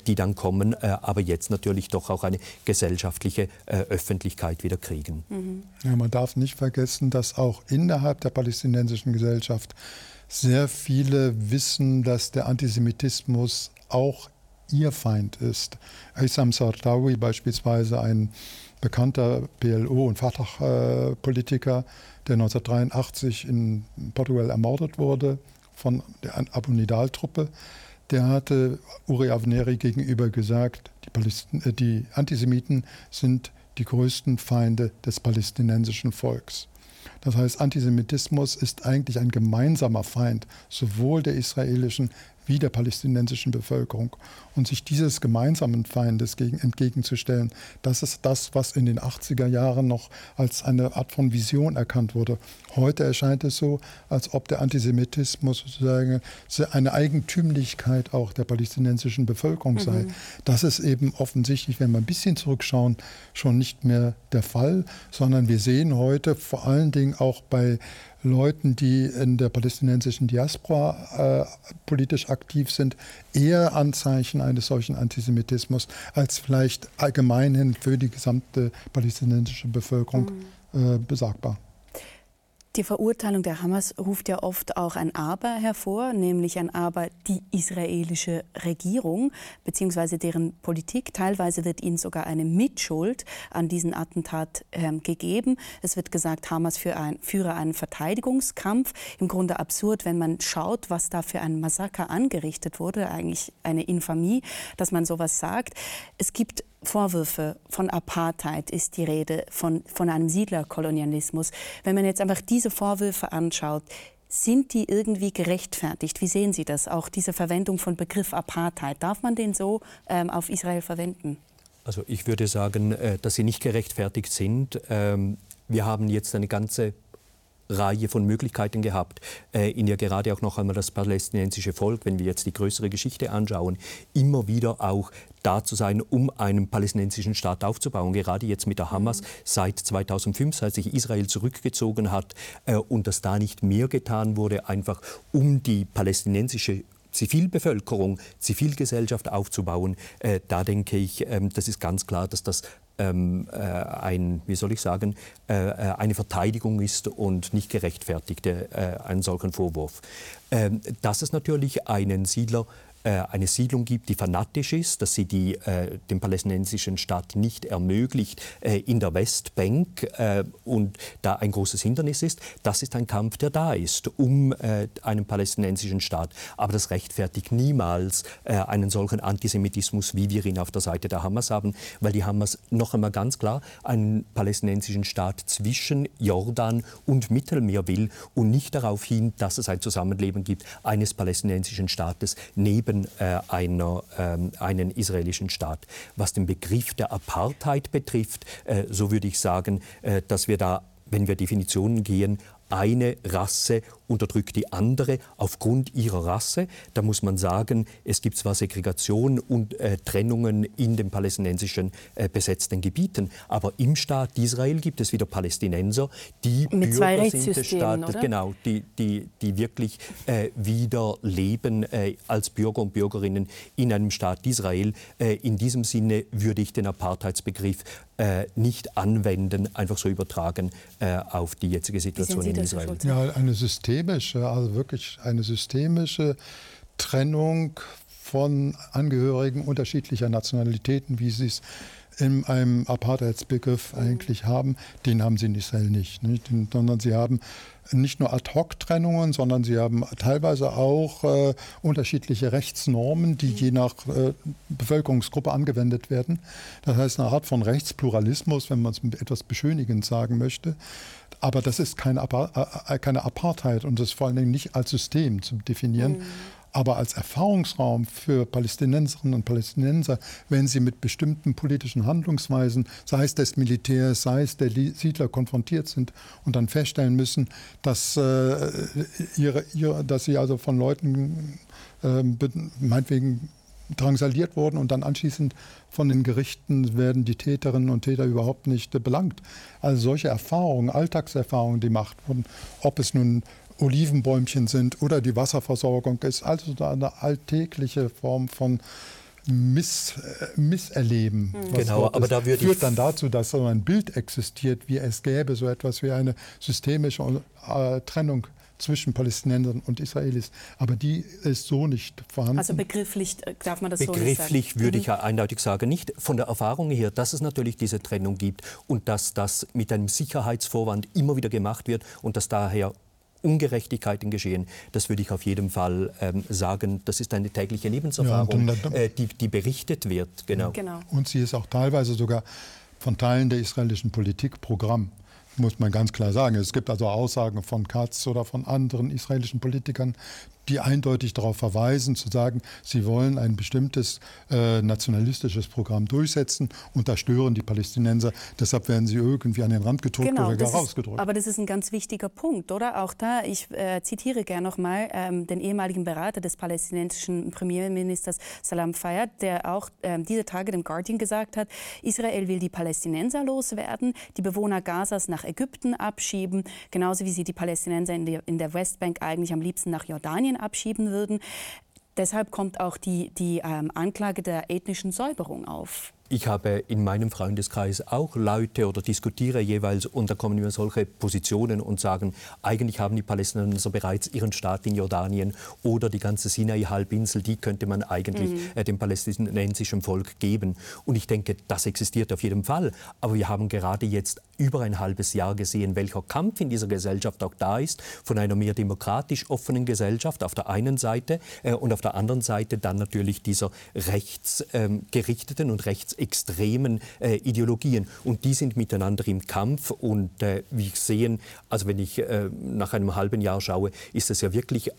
die dann kommen, aber jetzt natürlich doch auch eine gesellschaftliche wirkliche äh, Öffentlichkeit wieder kriegen. Mhm. Ja, man darf nicht vergessen, dass auch innerhalb der palästinensischen Gesellschaft sehr viele wissen, dass der Antisemitismus auch ihr Feind ist. Aysam Sardawi beispielsweise, ein bekannter PLO- und Fatah-Politiker, der 1983 in Portugal ermordet wurde von der Abu Nidal-Truppe, der hatte Uri Avneri gegenüber gesagt, die, äh, die Antisemiten sind die größten Feinde des palästinensischen Volks. Das heißt, Antisemitismus ist eigentlich ein gemeinsamer Feind sowohl der israelischen wie der palästinensischen Bevölkerung. Und sich dieses gemeinsamen Feindes gegen, entgegenzustellen, das ist das, was in den 80er Jahren noch als eine Art von Vision erkannt wurde. Heute erscheint es so, als ob der Antisemitismus sozusagen eine Eigentümlichkeit auch der palästinensischen Bevölkerung sei. Mhm. Das ist eben offensichtlich, wenn wir ein bisschen zurückschauen, schon nicht mehr der Fall, sondern wir sehen heute vor allen Dingen auch bei Leuten, die in der palästinensischen Diaspora äh, politisch aktiv sind, eher Anzeichen eines solchen Antisemitismus als vielleicht allgemeinhin für die gesamte palästinensische Bevölkerung mhm. äh, besagbar. Die Verurteilung der Hamas ruft ja oft auch ein Aber hervor, nämlich ein Aber die israelische Regierung bzw. deren Politik. Teilweise wird ihnen sogar eine Mitschuld an diesem Attentat äh, gegeben. Es wird gesagt, Hamas für ein, führe einen Verteidigungskampf. Im Grunde absurd, wenn man schaut, was da für ein Massaker angerichtet wurde. Eigentlich eine Infamie, dass man sowas sagt. Es gibt Vorwürfe von Apartheid ist die Rede, von, von einem Siedlerkolonialismus. Wenn man jetzt einfach diese Vorwürfe anschaut, sind die irgendwie gerechtfertigt? Wie sehen Sie das? Auch diese Verwendung von Begriff Apartheid, darf man den so ähm, auf Israel verwenden? Also ich würde sagen, äh, dass sie nicht gerechtfertigt sind. Ähm, wir haben jetzt eine ganze Reihe von Möglichkeiten gehabt, äh, in der gerade auch noch einmal das palästinensische Volk, wenn wir jetzt die größere Geschichte anschauen, immer wieder auch da zu sein, um einen palästinensischen Staat aufzubauen. Gerade jetzt mit der Hamas seit 2005, seit sich Israel zurückgezogen hat äh, und dass da nicht mehr getan wurde, einfach um die palästinensische Zivilbevölkerung, Zivilgesellschaft aufzubauen, äh, da denke ich, ähm, das ist ganz klar, dass das ähm, äh, ein, wie soll ich sagen, äh, äh eine Verteidigung ist und nicht gerechtfertigte äh, einen solchen Vorwurf. Ähm, dass es natürlich einen Siedler eine Siedlung gibt, die fanatisch ist, dass sie die, äh, den palästinensischen Staat nicht ermöglicht äh, in der Westbank äh, und da ein großes Hindernis ist. Das ist ein Kampf, der da ist, um äh, einen palästinensischen Staat. Aber das rechtfertigt niemals äh, einen solchen Antisemitismus, wie wir ihn auf der Seite der Hamas haben, weil die Hamas noch einmal ganz klar einen palästinensischen Staat zwischen Jordan und Mittelmeer will und nicht darauf hin, dass es ein Zusammenleben gibt eines palästinensischen Staates neben Leben äh, einer, ähm, einen israelischen Staat. Was den Begriff der Apartheid betrifft, äh, so würde ich sagen, äh, dass wir da wenn wir Definitionen gehen, eine Rasse unterdrückt die andere aufgrund ihrer Rasse. Da muss man sagen, es gibt zwar Segregation und äh, Trennungen in den palästinensischen äh, besetzten Gebieten, aber im Staat Israel gibt es wieder Palästinenser, die Mit Bürger sind des Staates, oder? genau, die, die, die wirklich äh, wieder leben äh, als Bürger und Bürgerinnen in einem Staat Israel. Äh, in diesem Sinne würde ich den Apartheidsbegriff äh, nicht anwenden, einfach so übertragen auf die jetzige Situation in Israel. Ja, eine System systemische, also wirklich eine systemische Trennung von Angehörigen unterschiedlicher Nationalitäten, wie sie es in einem Apartheidsbegriff eigentlich haben, den haben sie in Israel nicht, nicht? sondern sie haben nicht nur Ad-hoc-Trennungen, sondern sie haben teilweise auch äh, unterschiedliche Rechtsnormen, die je nach äh, Bevölkerungsgruppe angewendet werden. Das heißt eine Art von Rechtspluralismus, wenn man es etwas beschönigend sagen möchte. Aber das ist keine, äh, äh, keine Apartheid und das ist vor allen Dingen nicht als System zu definieren. Mhm aber als Erfahrungsraum für Palästinenserinnen und Palästinenser, wenn sie mit bestimmten politischen Handlungsweisen, sei es des Militärs, sei es der Siedler, konfrontiert sind und dann feststellen müssen, dass, äh, ihre, ihre, dass sie also von Leuten äh, meinetwegen drangsaliert wurden und dann anschließend von den Gerichten werden die Täterinnen und Täter überhaupt nicht belangt. Also solche Erfahrungen, Alltagserfahrungen, die gemacht wurden, ob es nun Olivenbäumchen sind oder die Wasserversorgung ist also eine alltägliche Form von Miss, äh, Misserleben. Mhm. Genau, aber da würde führt dann dazu, dass so ein Bild existiert, wie es gäbe so etwas wie eine systemische äh, Trennung zwischen Palästinensern und Israelis. Aber die ist so nicht vorhanden. Also begrifflich äh, darf man das begrifflich so nicht sagen? Begrifflich würde mhm. ich ja eindeutig sagen, nicht. Von der Erfahrung her, dass es natürlich diese Trennung gibt und dass das mit einem Sicherheitsvorwand immer wieder gemacht wird und dass daher Ungerechtigkeiten geschehen, das würde ich auf jeden Fall ähm, sagen. Das ist eine tägliche Lebenserfahrung, ja, dann, dann, äh, die, die, berichtet wird. Genau. genau. Und sie ist auch teilweise sogar von Teilen der israelischen Politik Programm muss man ganz klar sagen. Es gibt also Aussagen von Katz oder von anderen israelischen Politikern, die eindeutig darauf verweisen, zu sagen, sie wollen ein bestimmtes äh, nationalistisches Programm durchsetzen und da stören die Palästinenser. Deshalb werden sie irgendwie an den Rand gedrückt genau, oder gar rausgedrückt. Aber das ist ein ganz wichtiger Punkt, oder? Auch da, ich äh, zitiere gerne nochmal ähm, den ehemaligen Berater des palästinensischen Premierministers Salam Fayyad, der auch ähm, diese Tage dem Guardian gesagt hat, Israel will die Palästinenser loswerden, die Bewohner Gazas nach Ägypten abschieben, genauso wie sie die Palästinenser in, die, in der Westbank eigentlich am liebsten nach Jordanien abschieben würden. Deshalb kommt auch die, die ähm, Anklage der ethnischen Säuberung auf. Ich habe in meinem Freundeskreis auch Leute oder diskutiere jeweils und da kommen mir solche Positionen und sagen, eigentlich haben die Palästinenser bereits ihren Staat in Jordanien oder die ganze Sinai-Halbinsel, die könnte man eigentlich mhm. äh, dem palästinensischen Volk geben. Und ich denke, das existiert auf jeden Fall. Aber wir haben gerade jetzt über ein halbes Jahr gesehen, welcher Kampf in dieser Gesellschaft auch da ist, von einer mehr demokratisch offenen Gesellschaft auf der einen Seite äh, und auf der anderen Seite dann natürlich dieser rechtsgerichteten ähm, und rechts extremen äh, Ideologien. Und die sind miteinander im Kampf. Und äh, wie ich sehen, also wenn ich äh, nach einem halben Jahr schaue, ist es ja wirklich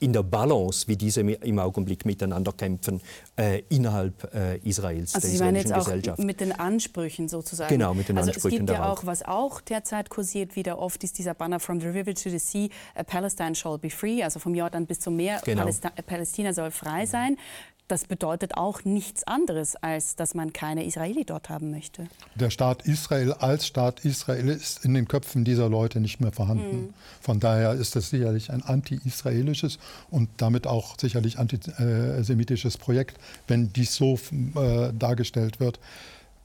in der Balance, wie diese im Augenblick miteinander kämpfen, äh, innerhalb äh, Israels, also der Sie meinen jetzt auch mit den Ansprüchen sozusagen? Genau, mit den also Ansprüchen Es gibt ja auch, was auch derzeit kursiert, wieder oft ist dieser Banner From the River to the Sea, uh, Palestine shall be free, also vom Jordan bis zum Meer, genau. Palästina soll frei sein das bedeutet auch nichts anderes, als dass man keine Israeli dort haben möchte. Der Staat Israel als Staat Israel ist in den Köpfen dieser Leute nicht mehr vorhanden. Mhm. Von daher ist das sicherlich ein anti-israelisches und damit auch sicherlich antisemitisches Projekt, wenn dies so äh, dargestellt wird.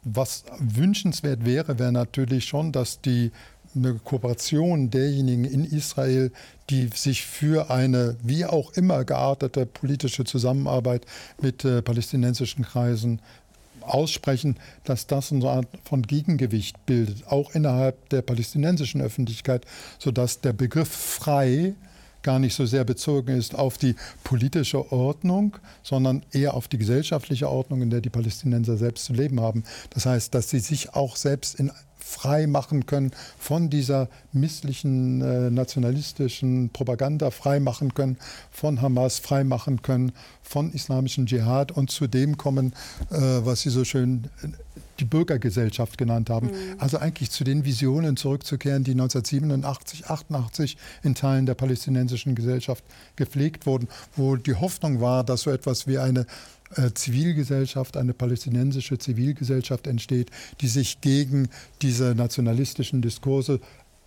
Was wünschenswert wäre, wäre natürlich schon, dass die eine Kooperation derjenigen in Israel, die sich für eine wie auch immer geartete politische Zusammenarbeit mit äh, palästinensischen Kreisen aussprechen, dass das eine Art von Gegengewicht bildet, auch innerhalb der palästinensischen Öffentlichkeit, sodass der Begriff frei gar nicht so sehr bezogen ist auf die politische Ordnung, sondern eher auf die gesellschaftliche Ordnung, in der die Palästinenser selbst zu leben haben. Das heißt, dass sie sich auch selbst in frei machen können von dieser misslichen äh, nationalistischen Propaganda, frei machen können von Hamas, frei machen können von islamischen Dschihad und zu dem kommen, äh, was Sie so schön äh, die Bürgergesellschaft genannt haben. Mhm. Also eigentlich zu den Visionen zurückzukehren, die 1987, 88 in Teilen der palästinensischen Gesellschaft gepflegt wurden, wo die Hoffnung war, dass so etwas wie eine Zivilgesellschaft, eine palästinensische Zivilgesellschaft entsteht, die sich gegen diese nationalistischen Diskurse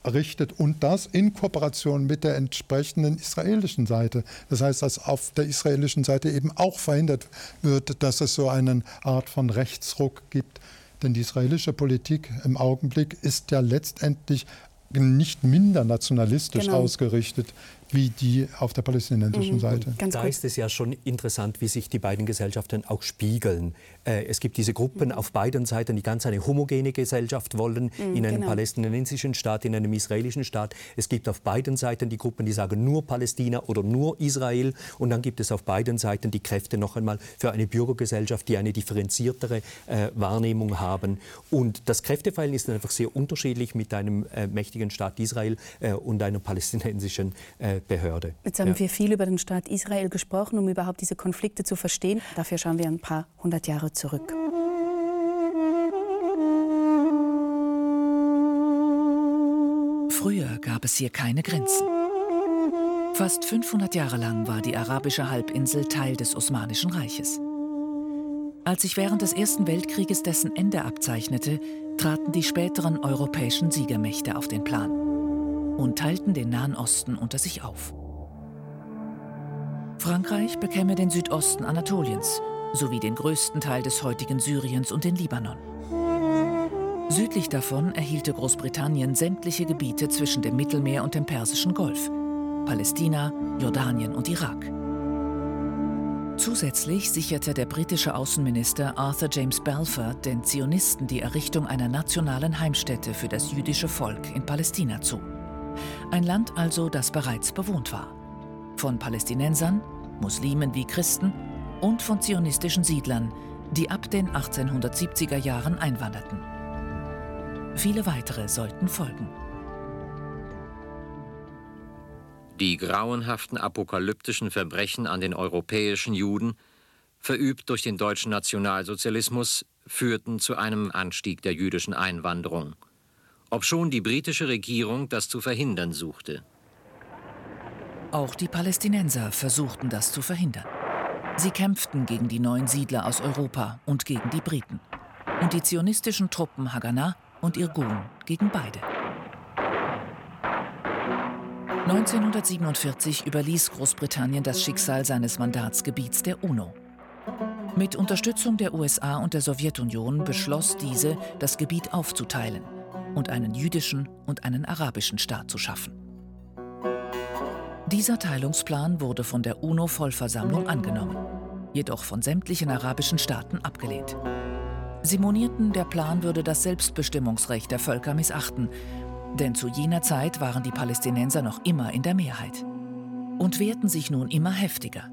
richtet und das in Kooperation mit der entsprechenden israelischen Seite. Das heißt, dass auf der israelischen Seite eben auch verhindert wird, dass es so eine Art von Rechtsruck gibt. Denn die israelische Politik im Augenblick ist ja letztendlich nicht minder nationalistisch genau. ausgerichtet wie die auf der palästinensischen mhm. Seite. Ganz da ist es ja schon interessant, wie sich die beiden Gesellschaften auch spiegeln. Äh, es gibt diese Gruppen mhm. auf beiden Seiten, die ganz eine homogene Gesellschaft wollen, mhm, in einem genau. palästinensischen Staat, in einem israelischen Staat. Es gibt auf beiden Seiten die Gruppen, die sagen nur Palästina oder nur Israel. Und dann gibt es auf beiden Seiten die Kräfte noch einmal für eine Bürgergesellschaft, die eine differenziertere äh, Wahrnehmung haben. Und das Kräfteverhältnis ist einfach sehr unterschiedlich mit einem äh, mächtigen Staat Israel äh, und einer palästinensischen äh, Behörde. Jetzt haben ja. wir viel über den Staat Israel gesprochen, um überhaupt diese Konflikte zu verstehen. Dafür schauen wir ein paar hundert Jahre zurück. Früher gab es hier keine Grenzen. Fast 500 Jahre lang war die arabische Halbinsel Teil des Osmanischen Reiches. Als sich während des Ersten Weltkrieges dessen Ende abzeichnete, traten die späteren europäischen Siegermächte auf den Plan und teilten den Nahen Osten unter sich auf. Frankreich bekäme den Südosten Anatoliens sowie den größten Teil des heutigen Syriens und den Libanon. Südlich davon erhielte Großbritannien sämtliche Gebiete zwischen dem Mittelmeer und dem Persischen Golf, Palästina, Jordanien und Irak. Zusätzlich sicherte der britische Außenminister Arthur James Balfour den Zionisten die Errichtung einer nationalen Heimstätte für das jüdische Volk in Palästina zu. Ein Land also, das bereits bewohnt war. Von Palästinensern, Muslimen wie Christen und von zionistischen Siedlern, die ab den 1870er Jahren einwanderten. Viele weitere sollten folgen. Die grauenhaften apokalyptischen Verbrechen an den europäischen Juden, verübt durch den deutschen Nationalsozialismus, führten zu einem Anstieg der jüdischen Einwanderung, obschon die britische Regierung das zu verhindern suchte. Auch die Palästinenser versuchten das zu verhindern. Sie kämpften gegen die neuen Siedler aus Europa und gegen die Briten. Und die zionistischen Truppen Haganah und Irgun gegen beide. 1947 überließ Großbritannien das Schicksal seines Mandatsgebiets der UNO. Mit Unterstützung der USA und der Sowjetunion beschloss diese, das Gebiet aufzuteilen und einen jüdischen und einen arabischen Staat zu schaffen. Dieser Teilungsplan wurde von der UNO-Vollversammlung angenommen, jedoch von sämtlichen arabischen Staaten abgelehnt. Sie monierten, der Plan würde das Selbstbestimmungsrecht der Völker missachten, denn zu jener Zeit waren die Palästinenser noch immer in der Mehrheit und wehrten sich nun immer heftiger.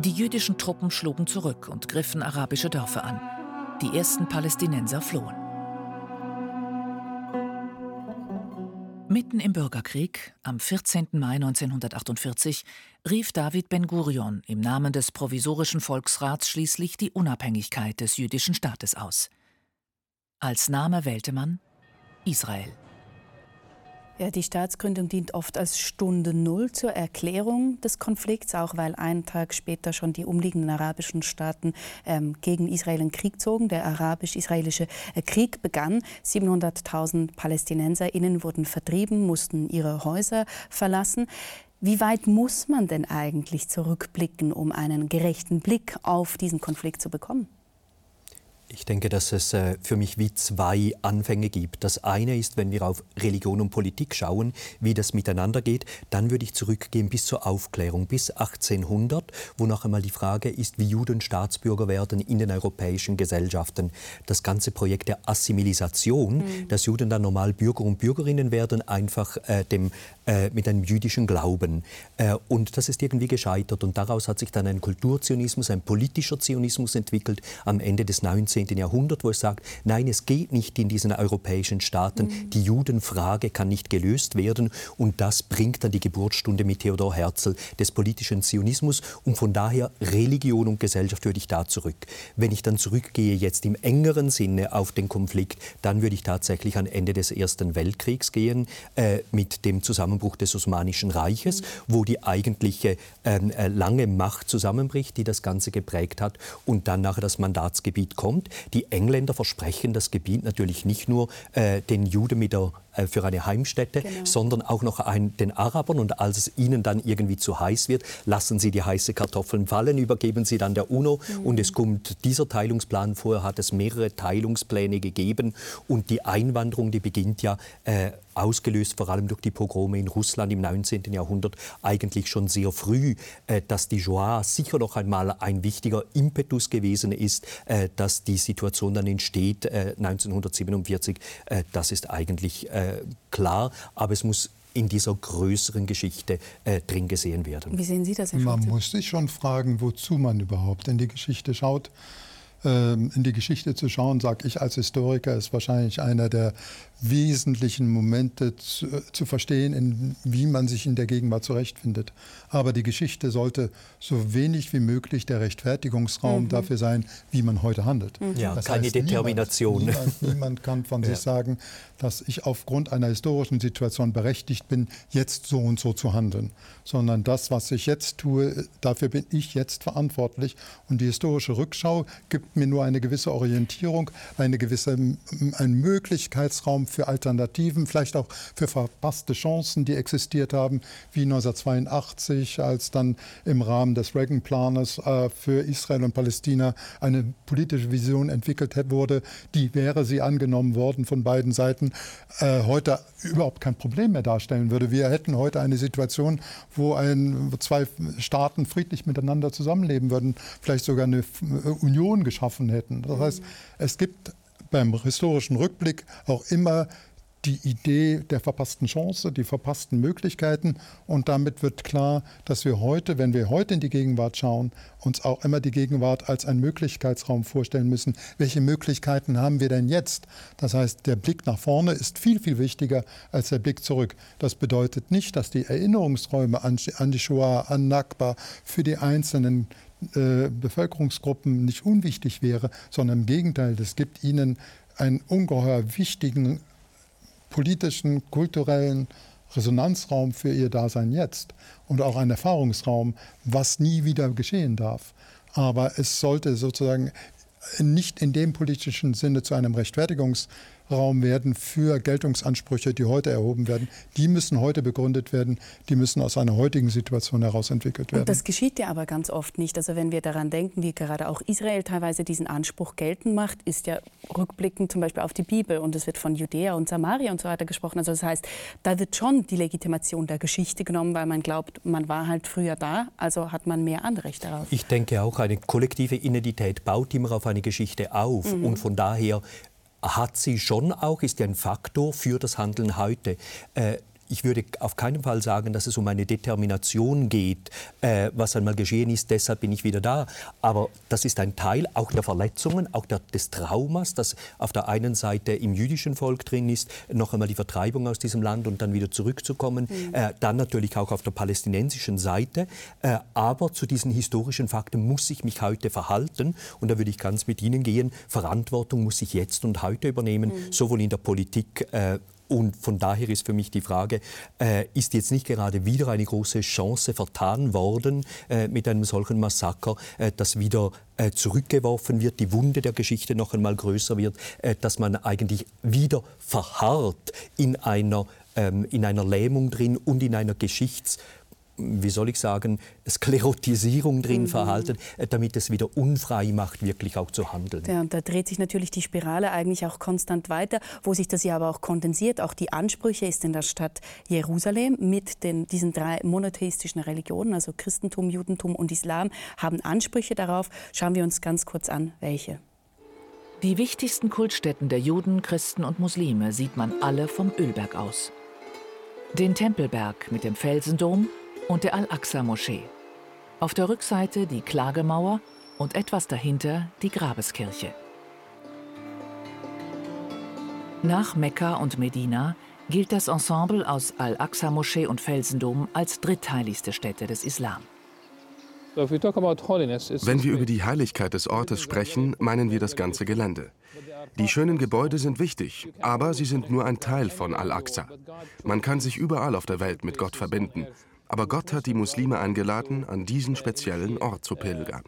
Die jüdischen Truppen schlugen zurück und griffen arabische Dörfer an. Die ersten Palästinenser flohen. Mitten im Bürgerkrieg, am 14. Mai 1948, rief David Ben-Gurion im Namen des provisorischen Volksrats schließlich die Unabhängigkeit des jüdischen Staates aus. Als Name wählte man Israel. Ja, die Staatsgründung dient oft als Stunde Null zur Erklärung des Konflikts, auch weil einen Tag später schon die umliegenden arabischen Staaten ähm, gegen Israel in Krieg zogen. Der arabisch-israelische äh, Krieg begann. 700.000 PalästinenserInnen wurden vertrieben, mussten ihre Häuser verlassen. Wie weit muss man denn eigentlich zurückblicken, um einen gerechten Blick auf diesen Konflikt zu bekommen? Ich denke, dass es äh, für mich wie zwei Anfänge gibt. Das eine ist, wenn wir auf Religion und Politik schauen, wie das miteinander geht, dann würde ich zurückgehen bis zur Aufklärung, bis 1800, wo noch einmal die Frage ist, wie Juden Staatsbürger werden in den europäischen Gesellschaften. Das ganze Projekt der Assimilisation, mhm. dass Juden dann normal Bürger und Bürgerinnen werden, einfach äh, dem, äh, mit einem jüdischen Glauben. Äh, und das ist irgendwie gescheitert. Und daraus hat sich dann ein Kulturzionismus, ein politischer Zionismus entwickelt am Ende des 19. 19. Jahrhundert, wo es sagt, nein, es geht nicht in diesen europäischen Staaten, mhm. die Judenfrage kann nicht gelöst werden und das bringt dann die Geburtsstunde mit Theodor Herzl des politischen Zionismus und von daher Religion und Gesellschaft würde ich da zurück. Wenn ich dann zurückgehe jetzt im engeren Sinne auf den Konflikt, dann würde ich tatsächlich an Ende des Ersten Weltkriegs gehen äh, mit dem Zusammenbruch des Osmanischen Reiches, wo die eigentliche ähm, äh, lange Macht zusammenbricht, die das Ganze geprägt hat und dann nachher das Mandatsgebiet kommt. Die Engländer versprechen das Gebiet natürlich nicht nur äh, den Juden mit der für eine Heimstätte, genau. sondern auch noch ein, den Arabern. Und als es ihnen dann irgendwie zu heiß wird, lassen sie die heiße Kartoffeln fallen, übergeben sie dann der UNO. Mhm. Und es kommt dieser Teilungsplan. Vorher hat es mehrere Teilungspläne gegeben. Und die Einwanderung, die beginnt ja äh, ausgelöst vor allem durch die Pogrome in Russland im 19. Jahrhundert, eigentlich schon sehr früh, äh, dass die Shoah sicher noch einmal ein wichtiger Impetus gewesen ist, äh, dass die Situation dann entsteht äh, 1947. Äh, das ist eigentlich äh, klar, aber es muss in dieser größeren Geschichte äh, drin gesehen werden. Wie sehen Sie das? Herr man muss sich schon fragen, wozu man überhaupt in die Geschichte schaut. Ähm, in die Geschichte zu schauen, sage ich als Historiker, ist wahrscheinlich einer der wesentlichen Momente zu, zu, verstehen, in, wie man sich in der Gegenwart zurechtfindet. Aber die Geschichte sollte so wenig wie möglich der Rechtfertigungsraum mhm. dafür sein, wie man heute handelt. Mhm. Ja, das keine heißt, Determination. Niemand, niemand, niemand kann von ja. sich sagen, dass ich aufgrund einer historischen Situation berechtigt bin, jetzt so und so zu handeln. Sondern das, was ich jetzt tue, dafür bin ich jetzt verantwortlich. Und die historische Rückschau gibt mir nur eine gewisse Orientierung, eine gewisse, einen Möglichkeitsraum für Alternativen, vielleicht auch für verpasste Chancen, die existiert haben, wie 1982, als dann im Rahmen des Reagan-Planes äh, für Israel und Palästina eine politische Vision entwickelt wurde. Die wäre sie angenommen worden von beiden Seiten, äh, heute überhaupt kein Problem mehr darstellen würde. Wir hätten heute eine Situation, wo ein, zwei Staaten friedlich miteinander zusammenleben würden, vielleicht sogar eine Union geschaffen hätten. Das heißt, es gibt beim historischen Rückblick auch immer die Idee der verpassten Chance, die verpassten Möglichkeiten. Und damit wird klar, dass wir heute, wenn wir heute in die Gegenwart schauen, uns auch immer die Gegenwart als einen Möglichkeitsraum vorstellen müssen. Welche Möglichkeiten haben wir denn jetzt? Das heißt, der Blick nach vorne ist viel, viel wichtiger als der Blick zurück. Das bedeutet nicht, dass die Erinnerungsräume an die Shoah, an Nakba für die einzelnen äh, Bevölkerungsgruppen nicht unwichtig wäre, sondern im Gegenteil, es gibt ihnen einen ungeheuer wichtigen politischen, kulturellen Resonanzraum für ihr Dasein jetzt und auch einen Erfahrungsraum, was nie wieder geschehen darf. Aber es sollte sozusagen nicht in dem politischen Sinne zu einem Rechtfertigungs- Raum werden für Geltungsansprüche, die heute erhoben werden. Die müssen heute begründet werden, die müssen aus einer heutigen Situation heraus entwickelt werden. Und das geschieht ja aber ganz oft nicht. Also wenn wir daran denken, wie gerade auch Israel teilweise diesen Anspruch geltend macht, ist ja rückblickend zum Beispiel auf die Bibel und es wird von Judäa und Samaria und so weiter gesprochen. Also das heißt, da wird schon die Legitimation der Geschichte genommen, weil man glaubt, man war halt früher da, also hat man mehr Anrecht darauf. Ich denke auch, eine kollektive Identität baut immer auf eine Geschichte auf mhm. und von daher hat sie schon auch, ist ja ein Faktor für das Handeln heute. Äh, ich würde auf keinen Fall sagen, dass es um eine Determination geht, äh, was einmal geschehen ist, deshalb bin ich wieder da. Aber das ist ein Teil auch der Verletzungen, auch der, des Traumas, das auf der einen Seite im jüdischen Volk drin ist, noch einmal die Vertreibung aus diesem Land und dann wieder zurückzukommen. Mhm. Äh, dann natürlich auch auf der palästinensischen Seite. Äh, aber zu diesen historischen Fakten muss ich mich heute verhalten. Und da würde ich ganz mit Ihnen gehen. Verantwortung muss ich jetzt und heute übernehmen, mhm. sowohl in der Politik äh, und von daher ist für mich die Frage, äh, ist jetzt nicht gerade wieder eine große Chance vertan worden äh, mit einem solchen Massaker, äh, dass wieder äh, zurückgeworfen wird, die Wunde der Geschichte noch einmal größer wird, äh, dass man eigentlich wieder verharrt in einer, ähm, in einer Lähmung drin und in einer Geschichts- wie soll ich sagen, Sklerotisierung drin mhm. verhalten, äh, damit es wieder unfrei macht, wirklich auch zu handeln. Ja, und da dreht sich natürlich die Spirale eigentlich auch konstant weiter, wo sich das ja aber auch kondensiert. Auch die Ansprüche ist in der Stadt Jerusalem mit den, diesen drei monotheistischen Religionen, also Christentum, Judentum und Islam, haben Ansprüche darauf. Schauen wir uns ganz kurz an, welche. Die wichtigsten Kultstätten der Juden, Christen und Muslime sieht man alle vom Ölberg aus. Den Tempelberg mit dem Felsendom, und der Al-Aqsa-Moschee. Auf der Rückseite die Klagemauer und etwas dahinter die Grabeskirche. Nach Mekka und Medina gilt das Ensemble aus Al-Aqsa-Moschee und Felsendom als drittheiligste Stätte des Islam. Wenn wir über die Heiligkeit des Ortes sprechen, meinen wir das ganze Gelände. Die schönen Gebäude sind wichtig, aber sie sind nur ein Teil von Al-Aqsa. Man kann sich überall auf der Welt mit Gott verbinden aber Gott hat die Muslime eingeladen, an diesen speziellen Ort zu pilgern.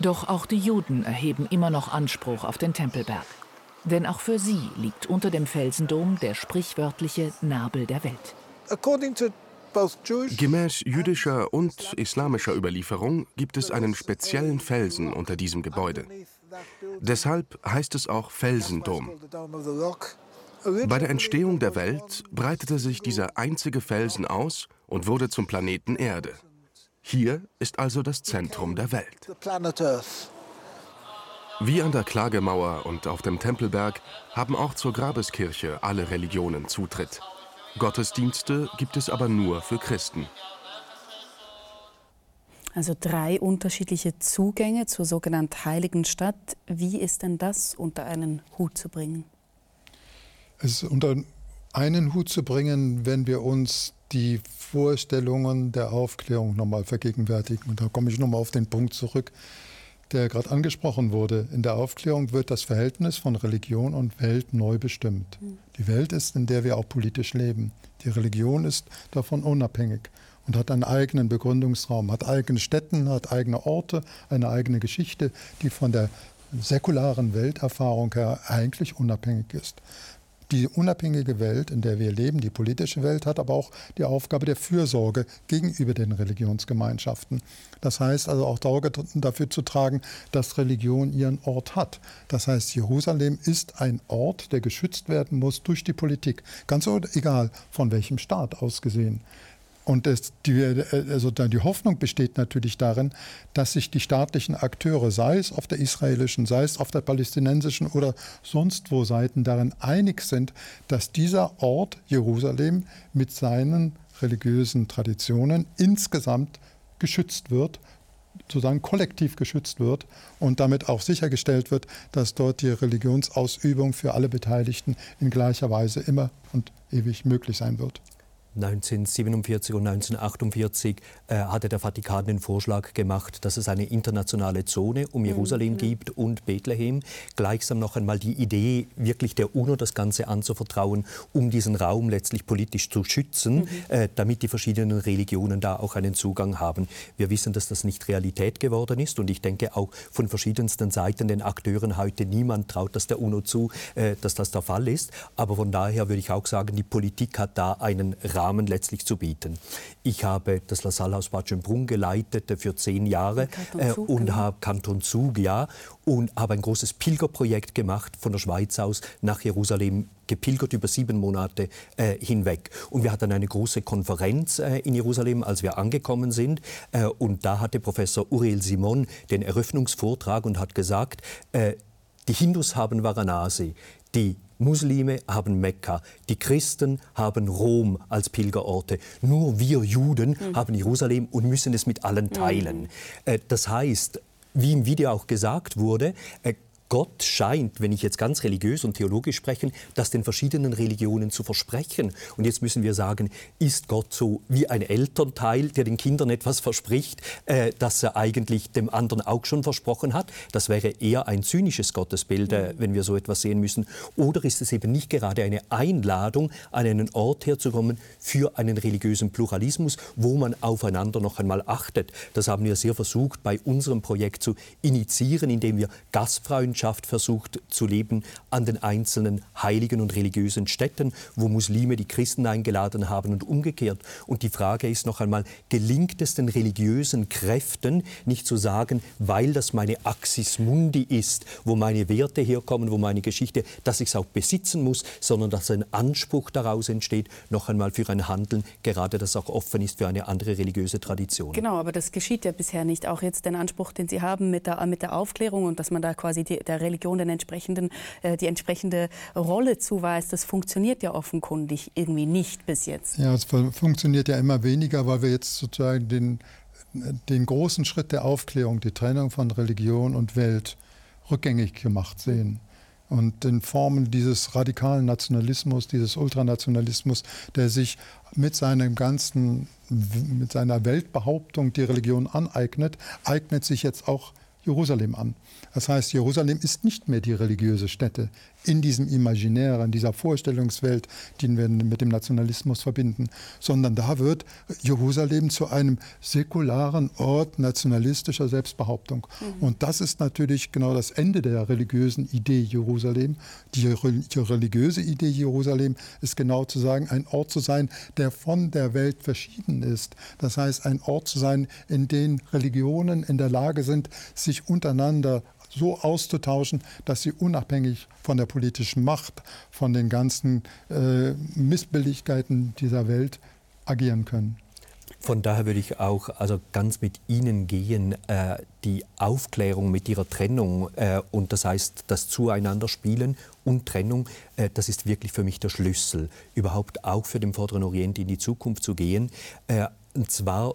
Doch auch die Juden erheben immer noch Anspruch auf den Tempelberg. Denn auch für sie liegt unter dem Felsendom der sprichwörtliche Nabel der Welt. Gemäß jüdischer und islamischer Überlieferung gibt es einen speziellen Felsen unter diesem Gebäude. Deshalb heißt es auch Felsendom. Bei der Entstehung der Welt breitete sich dieser einzige Felsen aus und wurde zum Planeten Erde. Hier ist also das Zentrum der Welt. Wie an der Klagemauer und auf dem Tempelberg haben auch zur Grabeskirche alle Religionen Zutritt. Gottesdienste gibt es aber nur für Christen. Also drei unterschiedliche Zugänge zur sogenannten Heiligen Stadt. Wie ist denn das unter einen Hut zu bringen? Es unter einen Hut zu bringen, wenn wir uns die Vorstellungen der Aufklärung nochmal vergegenwärtigen. Und da komme ich nochmal auf den Punkt zurück, der gerade angesprochen wurde. In der Aufklärung wird das Verhältnis von Religion und Welt neu bestimmt. Die Welt ist, in der wir auch politisch leben. Die Religion ist davon unabhängig und hat einen eigenen Begründungsraum, hat eigene Städten, hat eigene Orte, eine eigene Geschichte, die von der säkularen Welterfahrung her eigentlich unabhängig ist die unabhängige Welt, in der wir leben, die politische Welt, hat aber auch die Aufgabe der Fürsorge gegenüber den Religionsgemeinschaften. Das heißt also auch dafür zu tragen, dass Religion ihren Ort hat. Das heißt, Jerusalem ist ein Ort, der geschützt werden muss durch die Politik. Ganz egal, von welchem Staat aus gesehen. Und es, die, also die Hoffnung besteht natürlich darin, dass sich die staatlichen Akteure, sei es auf der israelischen, sei es auf der palästinensischen oder sonst wo Seiten, darin einig sind, dass dieser Ort Jerusalem mit seinen religiösen Traditionen insgesamt geschützt wird sozusagen kollektiv geschützt wird und damit auch sichergestellt wird, dass dort die Religionsausübung für alle Beteiligten in gleicher Weise immer und ewig möglich sein wird. 1947 und 1948 äh, hatte der Vatikan den Vorschlag gemacht, dass es eine internationale Zone um mhm, Jerusalem mhm. gibt und Bethlehem. Gleichsam noch einmal die Idee, wirklich der UNO das Ganze anzuvertrauen, um diesen Raum letztlich politisch zu schützen, mhm. äh, damit die verschiedenen Religionen da auch einen Zugang haben. Wir wissen, dass das nicht Realität geworden ist und ich denke auch von verschiedensten Seiten den Akteuren heute niemand traut das der UNO zu, äh, dass das der Fall ist. Aber von daher würde ich auch sagen, die Politik hat da einen Rahmen Rahmen letztlich zu bieten. Ich habe das La Salle aus Bad Schönbrunn geleitet für zehn Jahre äh, und genau. habe Kanton Zug, ja, und habe ein großes Pilgerprojekt gemacht von der Schweiz aus nach Jerusalem gepilgert über sieben Monate äh, hinweg. Und wir hatten eine große Konferenz äh, in Jerusalem, als wir angekommen sind. Äh, und da hatte Professor Uriel Simon den Eröffnungsvortrag und hat gesagt, äh, die Hindus haben Varanasi, die Muslime haben Mekka, die Christen haben Rom als Pilgerorte. Nur wir Juden mhm. haben Jerusalem und müssen es mit allen teilen. Mhm. Das heißt, wie im Video auch gesagt wurde, äh, Gott scheint, wenn ich jetzt ganz religiös und theologisch spreche, das den verschiedenen Religionen zu versprechen. Und jetzt müssen wir sagen, ist Gott so wie ein Elternteil, der den Kindern etwas verspricht, äh, das er eigentlich dem anderen auch schon versprochen hat? Das wäre eher ein zynisches Gottesbild, äh, wenn wir so etwas sehen müssen. Oder ist es eben nicht gerade eine Einladung, an einen Ort herzukommen für einen religiösen Pluralismus, wo man aufeinander noch einmal achtet? Das haben wir sehr versucht, bei unserem Projekt zu initiieren, indem wir Gastfreundschaft Gemeinschaft versucht zu leben an den einzelnen heiligen und religiösen Städten, wo Muslime die Christen eingeladen haben und umgekehrt. Und die Frage ist noch einmal, gelingt es den religiösen Kräften nicht zu sagen, weil das meine Axis Mundi ist, wo meine Werte herkommen, wo meine Geschichte, dass ich es auch besitzen muss, sondern dass ein Anspruch daraus entsteht, noch einmal für ein Handeln, gerade das auch offen ist für eine andere religiöse Tradition. Genau, aber das geschieht ja bisher nicht. Auch jetzt den Anspruch, den Sie haben mit der, mit der Aufklärung und dass man da quasi die, der Religion den entsprechenden, äh, die entsprechende Rolle zuweist, das funktioniert ja offenkundig irgendwie nicht bis jetzt. Ja, es funktioniert ja immer weniger, weil wir jetzt sozusagen den, den großen Schritt der Aufklärung, die Trennung von Religion und Welt, rückgängig gemacht sehen und in Formen dieses radikalen Nationalismus, dieses Ultranationalismus, der sich mit seinem ganzen, mit seiner Weltbehauptung die Religion aneignet, eignet sich jetzt auch Jerusalem an. Das heißt, Jerusalem ist nicht mehr die religiöse Stätte in diesem Imaginären, dieser Vorstellungswelt, die wir mit dem Nationalismus verbinden, sondern da wird Jerusalem zu einem säkularen Ort nationalistischer Selbstbehauptung. Mhm. Und das ist natürlich genau das Ende der religiösen Idee Jerusalem. Die, die religiöse Idee Jerusalem ist genau zu sagen, ein Ort zu sein, der von der Welt verschieden ist. Das heißt, ein Ort zu sein, in dem Religionen in der Lage sind, sich untereinander so auszutauschen, dass sie unabhängig von der politischen Macht, von den ganzen äh, Missbilligkeiten dieser Welt agieren können. Von daher würde ich auch also ganz mit Ihnen gehen, äh, die Aufklärung mit Ihrer Trennung äh, und das heißt das Zueinander spielen und Trennung, äh, das ist wirklich für mich der Schlüssel, überhaupt auch für den Vorderen Orient in die Zukunft zu gehen. Äh, und zwar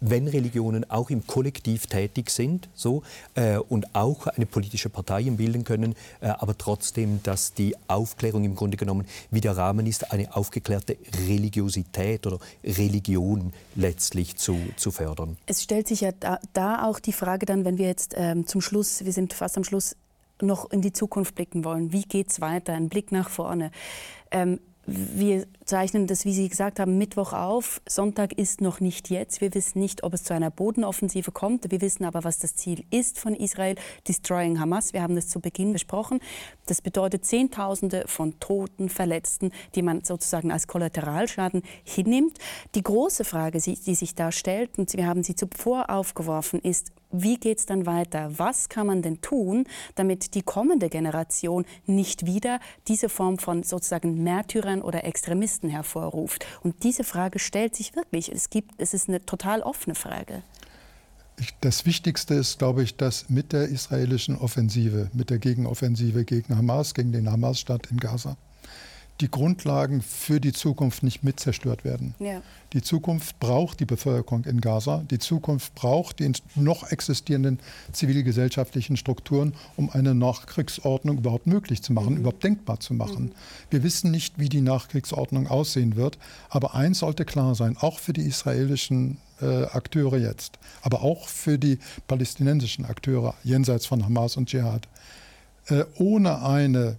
wenn Religionen auch im Kollektiv tätig sind so, äh, und auch eine politische Partei bilden können, äh, aber trotzdem, dass die Aufklärung im Grunde genommen wie der Rahmen ist, eine aufgeklärte Religiosität oder Religion letztlich zu, zu fördern. Es stellt sich ja da, da auch die Frage dann, wenn wir jetzt ähm, zum Schluss, wir sind fast am Schluss, noch in die Zukunft blicken wollen. Wie geht es weiter? Ein Blick nach vorne. Ähm, wir zeichnen das, wie Sie gesagt haben, Mittwoch auf. Sonntag ist noch nicht jetzt. Wir wissen nicht, ob es zu einer Bodenoffensive kommt. Wir wissen aber, was das Ziel ist von Israel, Destroying Hamas. Wir haben das zu Beginn besprochen. Das bedeutet Zehntausende von Toten, Verletzten, die man sozusagen als Kollateralschaden hinnimmt. Die große Frage, die sich da stellt, und wir haben sie zuvor aufgeworfen, ist, wie geht es dann weiter? Was kann man denn tun, damit die kommende Generation nicht wieder diese Form von sozusagen Märtyrern Terrororganisierungen oder Extremisten hervorruft. Und diese Frage stellt sich wirklich. Es, gibt, es ist eine total offene Frage. Das Wichtigste ist, glaube ich, dass mit der israelischen Offensive, mit der Gegenoffensive gegen Hamas, gegen den Hamas-Staat in Gaza, die Grundlagen für die Zukunft nicht mit zerstört werden. Ja. Die Zukunft braucht die Bevölkerung in Gaza. Die Zukunft braucht die noch existierenden zivilgesellschaftlichen Strukturen, um eine Nachkriegsordnung überhaupt möglich zu machen, mhm. überhaupt denkbar zu machen. Mhm. Wir wissen nicht, wie die Nachkriegsordnung aussehen wird, aber eins sollte klar sein, auch für die israelischen äh, Akteure jetzt, aber auch für die palästinensischen Akteure jenseits von Hamas und Dschihad. Äh, ohne eine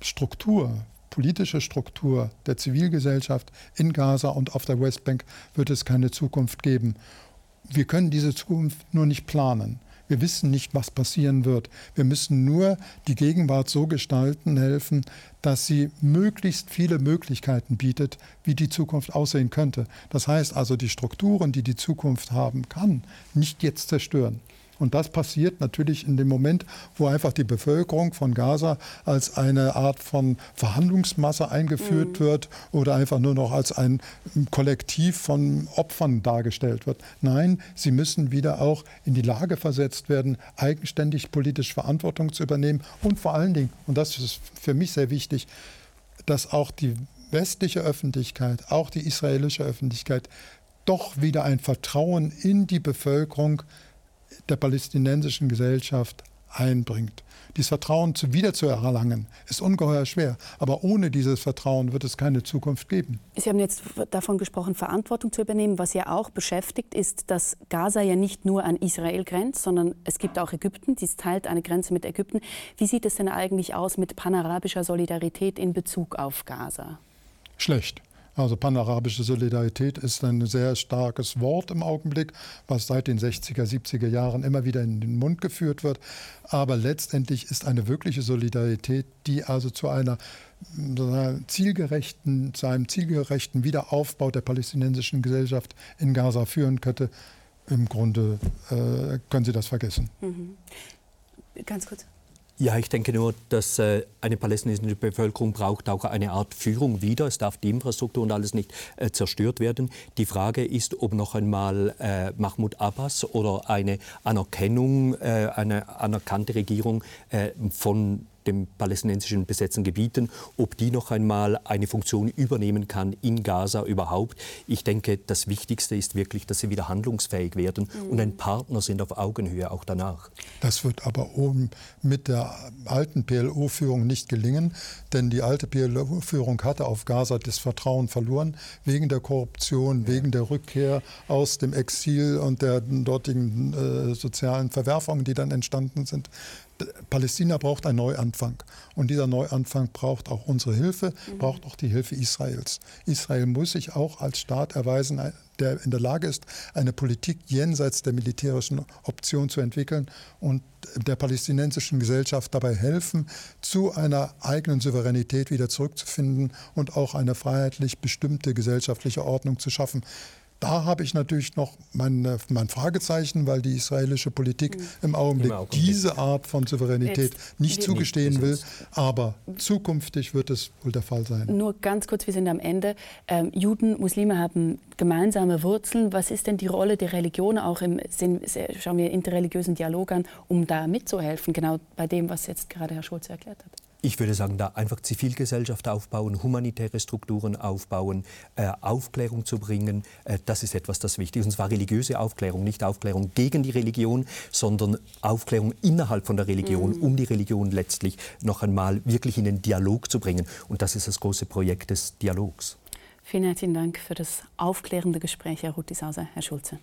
Struktur politische Struktur der Zivilgesellschaft in Gaza und auf der Westbank wird es keine Zukunft geben. Wir können diese Zukunft nur nicht planen. Wir wissen nicht, was passieren wird. Wir müssen nur die Gegenwart so gestalten helfen, dass sie möglichst viele Möglichkeiten bietet, wie die Zukunft aussehen könnte. Das heißt also, die Strukturen, die die Zukunft haben kann, nicht jetzt zerstören. Und das passiert natürlich in dem Moment, wo einfach die Bevölkerung von Gaza als eine Art von Verhandlungsmasse eingeführt mhm. wird oder einfach nur noch als ein Kollektiv von Opfern dargestellt wird. Nein, sie müssen wieder auch in die Lage versetzt werden, eigenständig politisch Verantwortung zu übernehmen und vor allen Dingen, und das ist für mich sehr wichtig, dass auch die westliche Öffentlichkeit, auch die israelische Öffentlichkeit doch wieder ein Vertrauen in die Bevölkerung der palästinensischen Gesellschaft einbringt. Dieses Vertrauen zu wiederzuerlangen, ist ungeheuer schwer. Aber ohne dieses Vertrauen wird es keine Zukunft geben. Sie haben jetzt davon gesprochen, Verantwortung zu übernehmen. Was ja auch beschäftigt, ist, dass Gaza ja nicht nur an Israel grenzt, sondern es gibt auch Ägypten. Dies teilt eine Grenze mit Ägypten. Wie sieht es denn eigentlich aus mit panarabischer Solidarität in Bezug auf Gaza? Schlecht. Also panarabische Solidarität ist ein sehr starkes Wort im Augenblick, was seit den 60er, 70er Jahren immer wieder in den Mund geführt wird. Aber letztendlich ist eine wirkliche Solidarität, die also zu einer zielgerechten, zu einem zielgerechten Wiederaufbau der palästinensischen Gesellschaft in Gaza führen könnte, im Grunde äh, können Sie das vergessen. Mhm. Ganz kurz. Ja, ich denke nur, dass äh, eine palästinensische Bevölkerung braucht auch eine Art Führung wieder. Es darf die Infrastruktur und alles nicht äh, zerstört werden. Die Frage ist, ob noch einmal äh, Mahmoud Abbas oder eine Anerkennung, eine anerkannte Regierung von den palästinensischen besetzten Gebieten, ob die noch einmal eine Funktion übernehmen kann in Gaza überhaupt. Ich denke, das Wichtigste ist wirklich, dass sie wieder handlungsfähig werden mhm. und ein Partner sind auf Augenhöhe auch danach. Das wird aber oben mit der alten PLO-Führung nicht gelingen, denn die alte PLO-Führung hatte auf Gaza das Vertrauen verloren wegen der Korruption, ja. wegen der Rückkehr aus dem Exil und der dortigen äh, sozialen Verwerfungen, die dann entstanden sind. Palästina braucht einen Neuanfang. Und dieser Neuanfang braucht auch unsere Hilfe, mhm. braucht auch die Hilfe Israels. Israel muss sich auch als Staat erweisen, der in der Lage ist, eine Politik jenseits der militärischen Option zu entwickeln und der palästinensischen Gesellschaft dabei helfen, zu einer eigenen Souveränität wieder zurückzufinden und auch eine freiheitlich bestimmte gesellschaftliche Ordnung zu schaffen. Da habe ich natürlich noch mein, mein Fragezeichen, weil die israelische Politik mhm. im Augenblick, Im Augenblick diese Art von Souveränität Jetzt nicht zugestehen will. Aber zukünftig wird es wohl der Fall sein. Nur ganz kurz, wir sind am Ende. Ähm, Juden, Muslime haben gemeinsame Wurzeln. Was ist denn die Rolle der Religion auch im Sinn, schauen wir interreligiösen Dialog an, um da mitzuhelfen, genau bei dem, was jetzt gerade Herr Schulze erklärt hat? Ich würde sagen, da einfach Zivilgesellschaft aufbauen, humanitäre Strukturen aufbauen, äh, Aufklärung zu bringen, äh, das ist etwas, das wichtig ist. Und zwar religiöse Aufklärung, nicht Aufklärung gegen die Religion, sondern Aufklärung innerhalb von der Religion, mhm. um die Religion letztlich noch einmal wirklich in den Dialog zu bringen. Und das ist das große Projekt des Dialogs. Vielen herzlichen Dank für das aufklärende Gespräch, Herr Rutisauser, Herr Schulze.